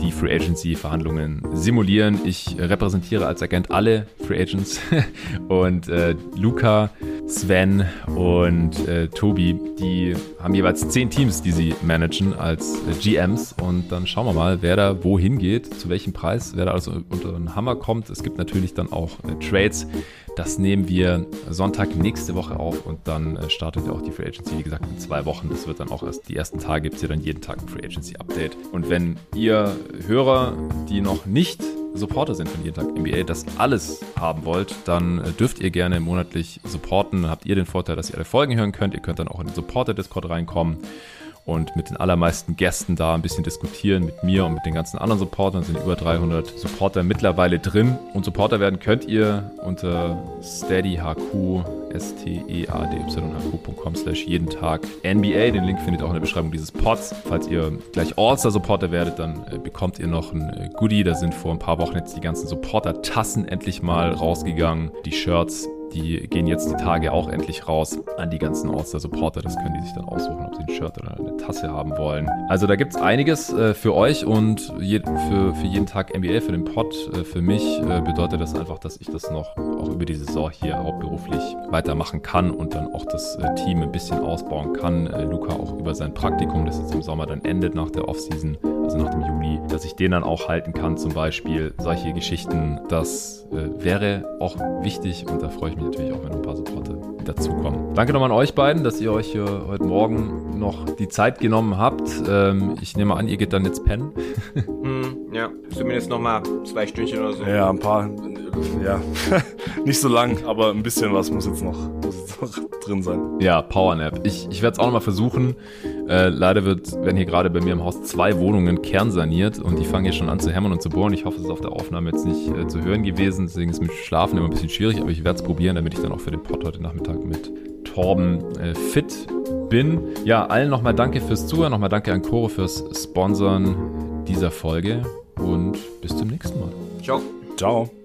die Free Agency Verhandlungen simulieren. Ich repräsentiere als Agent alle Free Agents und äh, Luca, Sven und äh, Tobi, die haben jeweils zehn Teams, die sie managen als äh, GMs und dann schauen wir mal, wer da wohin geht, zu welchem Preis, wer da also unter den Hammer kommt. Es gibt natürlich dann auch äh, Trades. Das nehmen wir Sonntag nächste Woche auf und dann äh, startet ja auch die Free Agency, wie gesagt, in zwei Wochen. Das wird dann auch erst die ersten Tage, gibt es ja dann jeden Tag ein Free Agency Update. Und wenn ihr Hörer, die noch nicht Supporter sind von jeden Tag NBA, das alles haben wollt, dann dürft ihr gerne monatlich supporten. Habt ihr den Vorteil, dass ihr alle Folgen hören könnt. Ihr könnt dann auch in den Supporter-Discord reinkommen und mit den allermeisten Gästen da ein bisschen diskutieren, mit mir und mit den ganzen anderen Supportern. sind über 300 Supporter mittlerweile drin. Und Supporter werden könnt ihr unter steadyhq, s t e a d y slash jeden Tag NBA. Den Link findet ihr auch in der Beschreibung dieses Pods. Falls ihr gleich All-Star-Supporter werdet, dann äh, bekommt ihr noch ein äh, Goodie. Da sind vor ein paar Wochen jetzt die ganzen Supporter-Tassen endlich mal rausgegangen. Die Shirts die gehen jetzt die Tage auch endlich raus an die ganzen All-Star-Supporter. Das können die sich dann aussuchen, ob sie ein Shirt oder eine Tasse haben wollen. Also da gibt es einiges äh, für euch und je, für, für jeden Tag NBA, für den Pod. Äh, für mich äh, bedeutet das einfach, dass ich das noch auch über die Saison hier hauptberuflich weitermachen kann und dann auch das äh, Team ein bisschen ausbauen kann. Äh, Luca auch über sein Praktikum, das jetzt im Sommer dann endet nach der Offseason, also nach dem Juli, dass ich den dann auch halten kann zum Beispiel. Solche Geschichten, das äh, wäre auch wichtig und da freue ich mich natürlich auch, wenn ein paar Supporte dazukommen. Danke nochmal an euch beiden, dass ihr euch hier heute Morgen noch die Zeit genommen habt. Ähm, ich nehme an, ihr geht dann jetzt pennen. mm, ja, zumindest nochmal zwei Stündchen oder so. Ja, ein paar Ja, nicht so lang, aber ein bisschen was muss jetzt noch, muss jetzt noch drin sein. Ja, Powernap. Ich, ich werde es auch nochmal versuchen. Äh, leider wird, werden hier gerade bei mir im Haus zwei Wohnungen kernsaniert und die fangen hier schon an zu hämmern und zu bohren. Ich hoffe, es ist auf der Aufnahme jetzt nicht äh, zu hören gewesen. Deswegen ist mit Schlafen immer ein bisschen schwierig, aber ich werde es probieren, damit ich dann auch für den Pod heute Nachmittag mit Torben äh, fit bin. Ja, allen nochmal danke fürs Zuhören, nochmal danke an Coro fürs Sponsoren dieser Folge und bis zum nächsten Mal. Ciao. Ciao.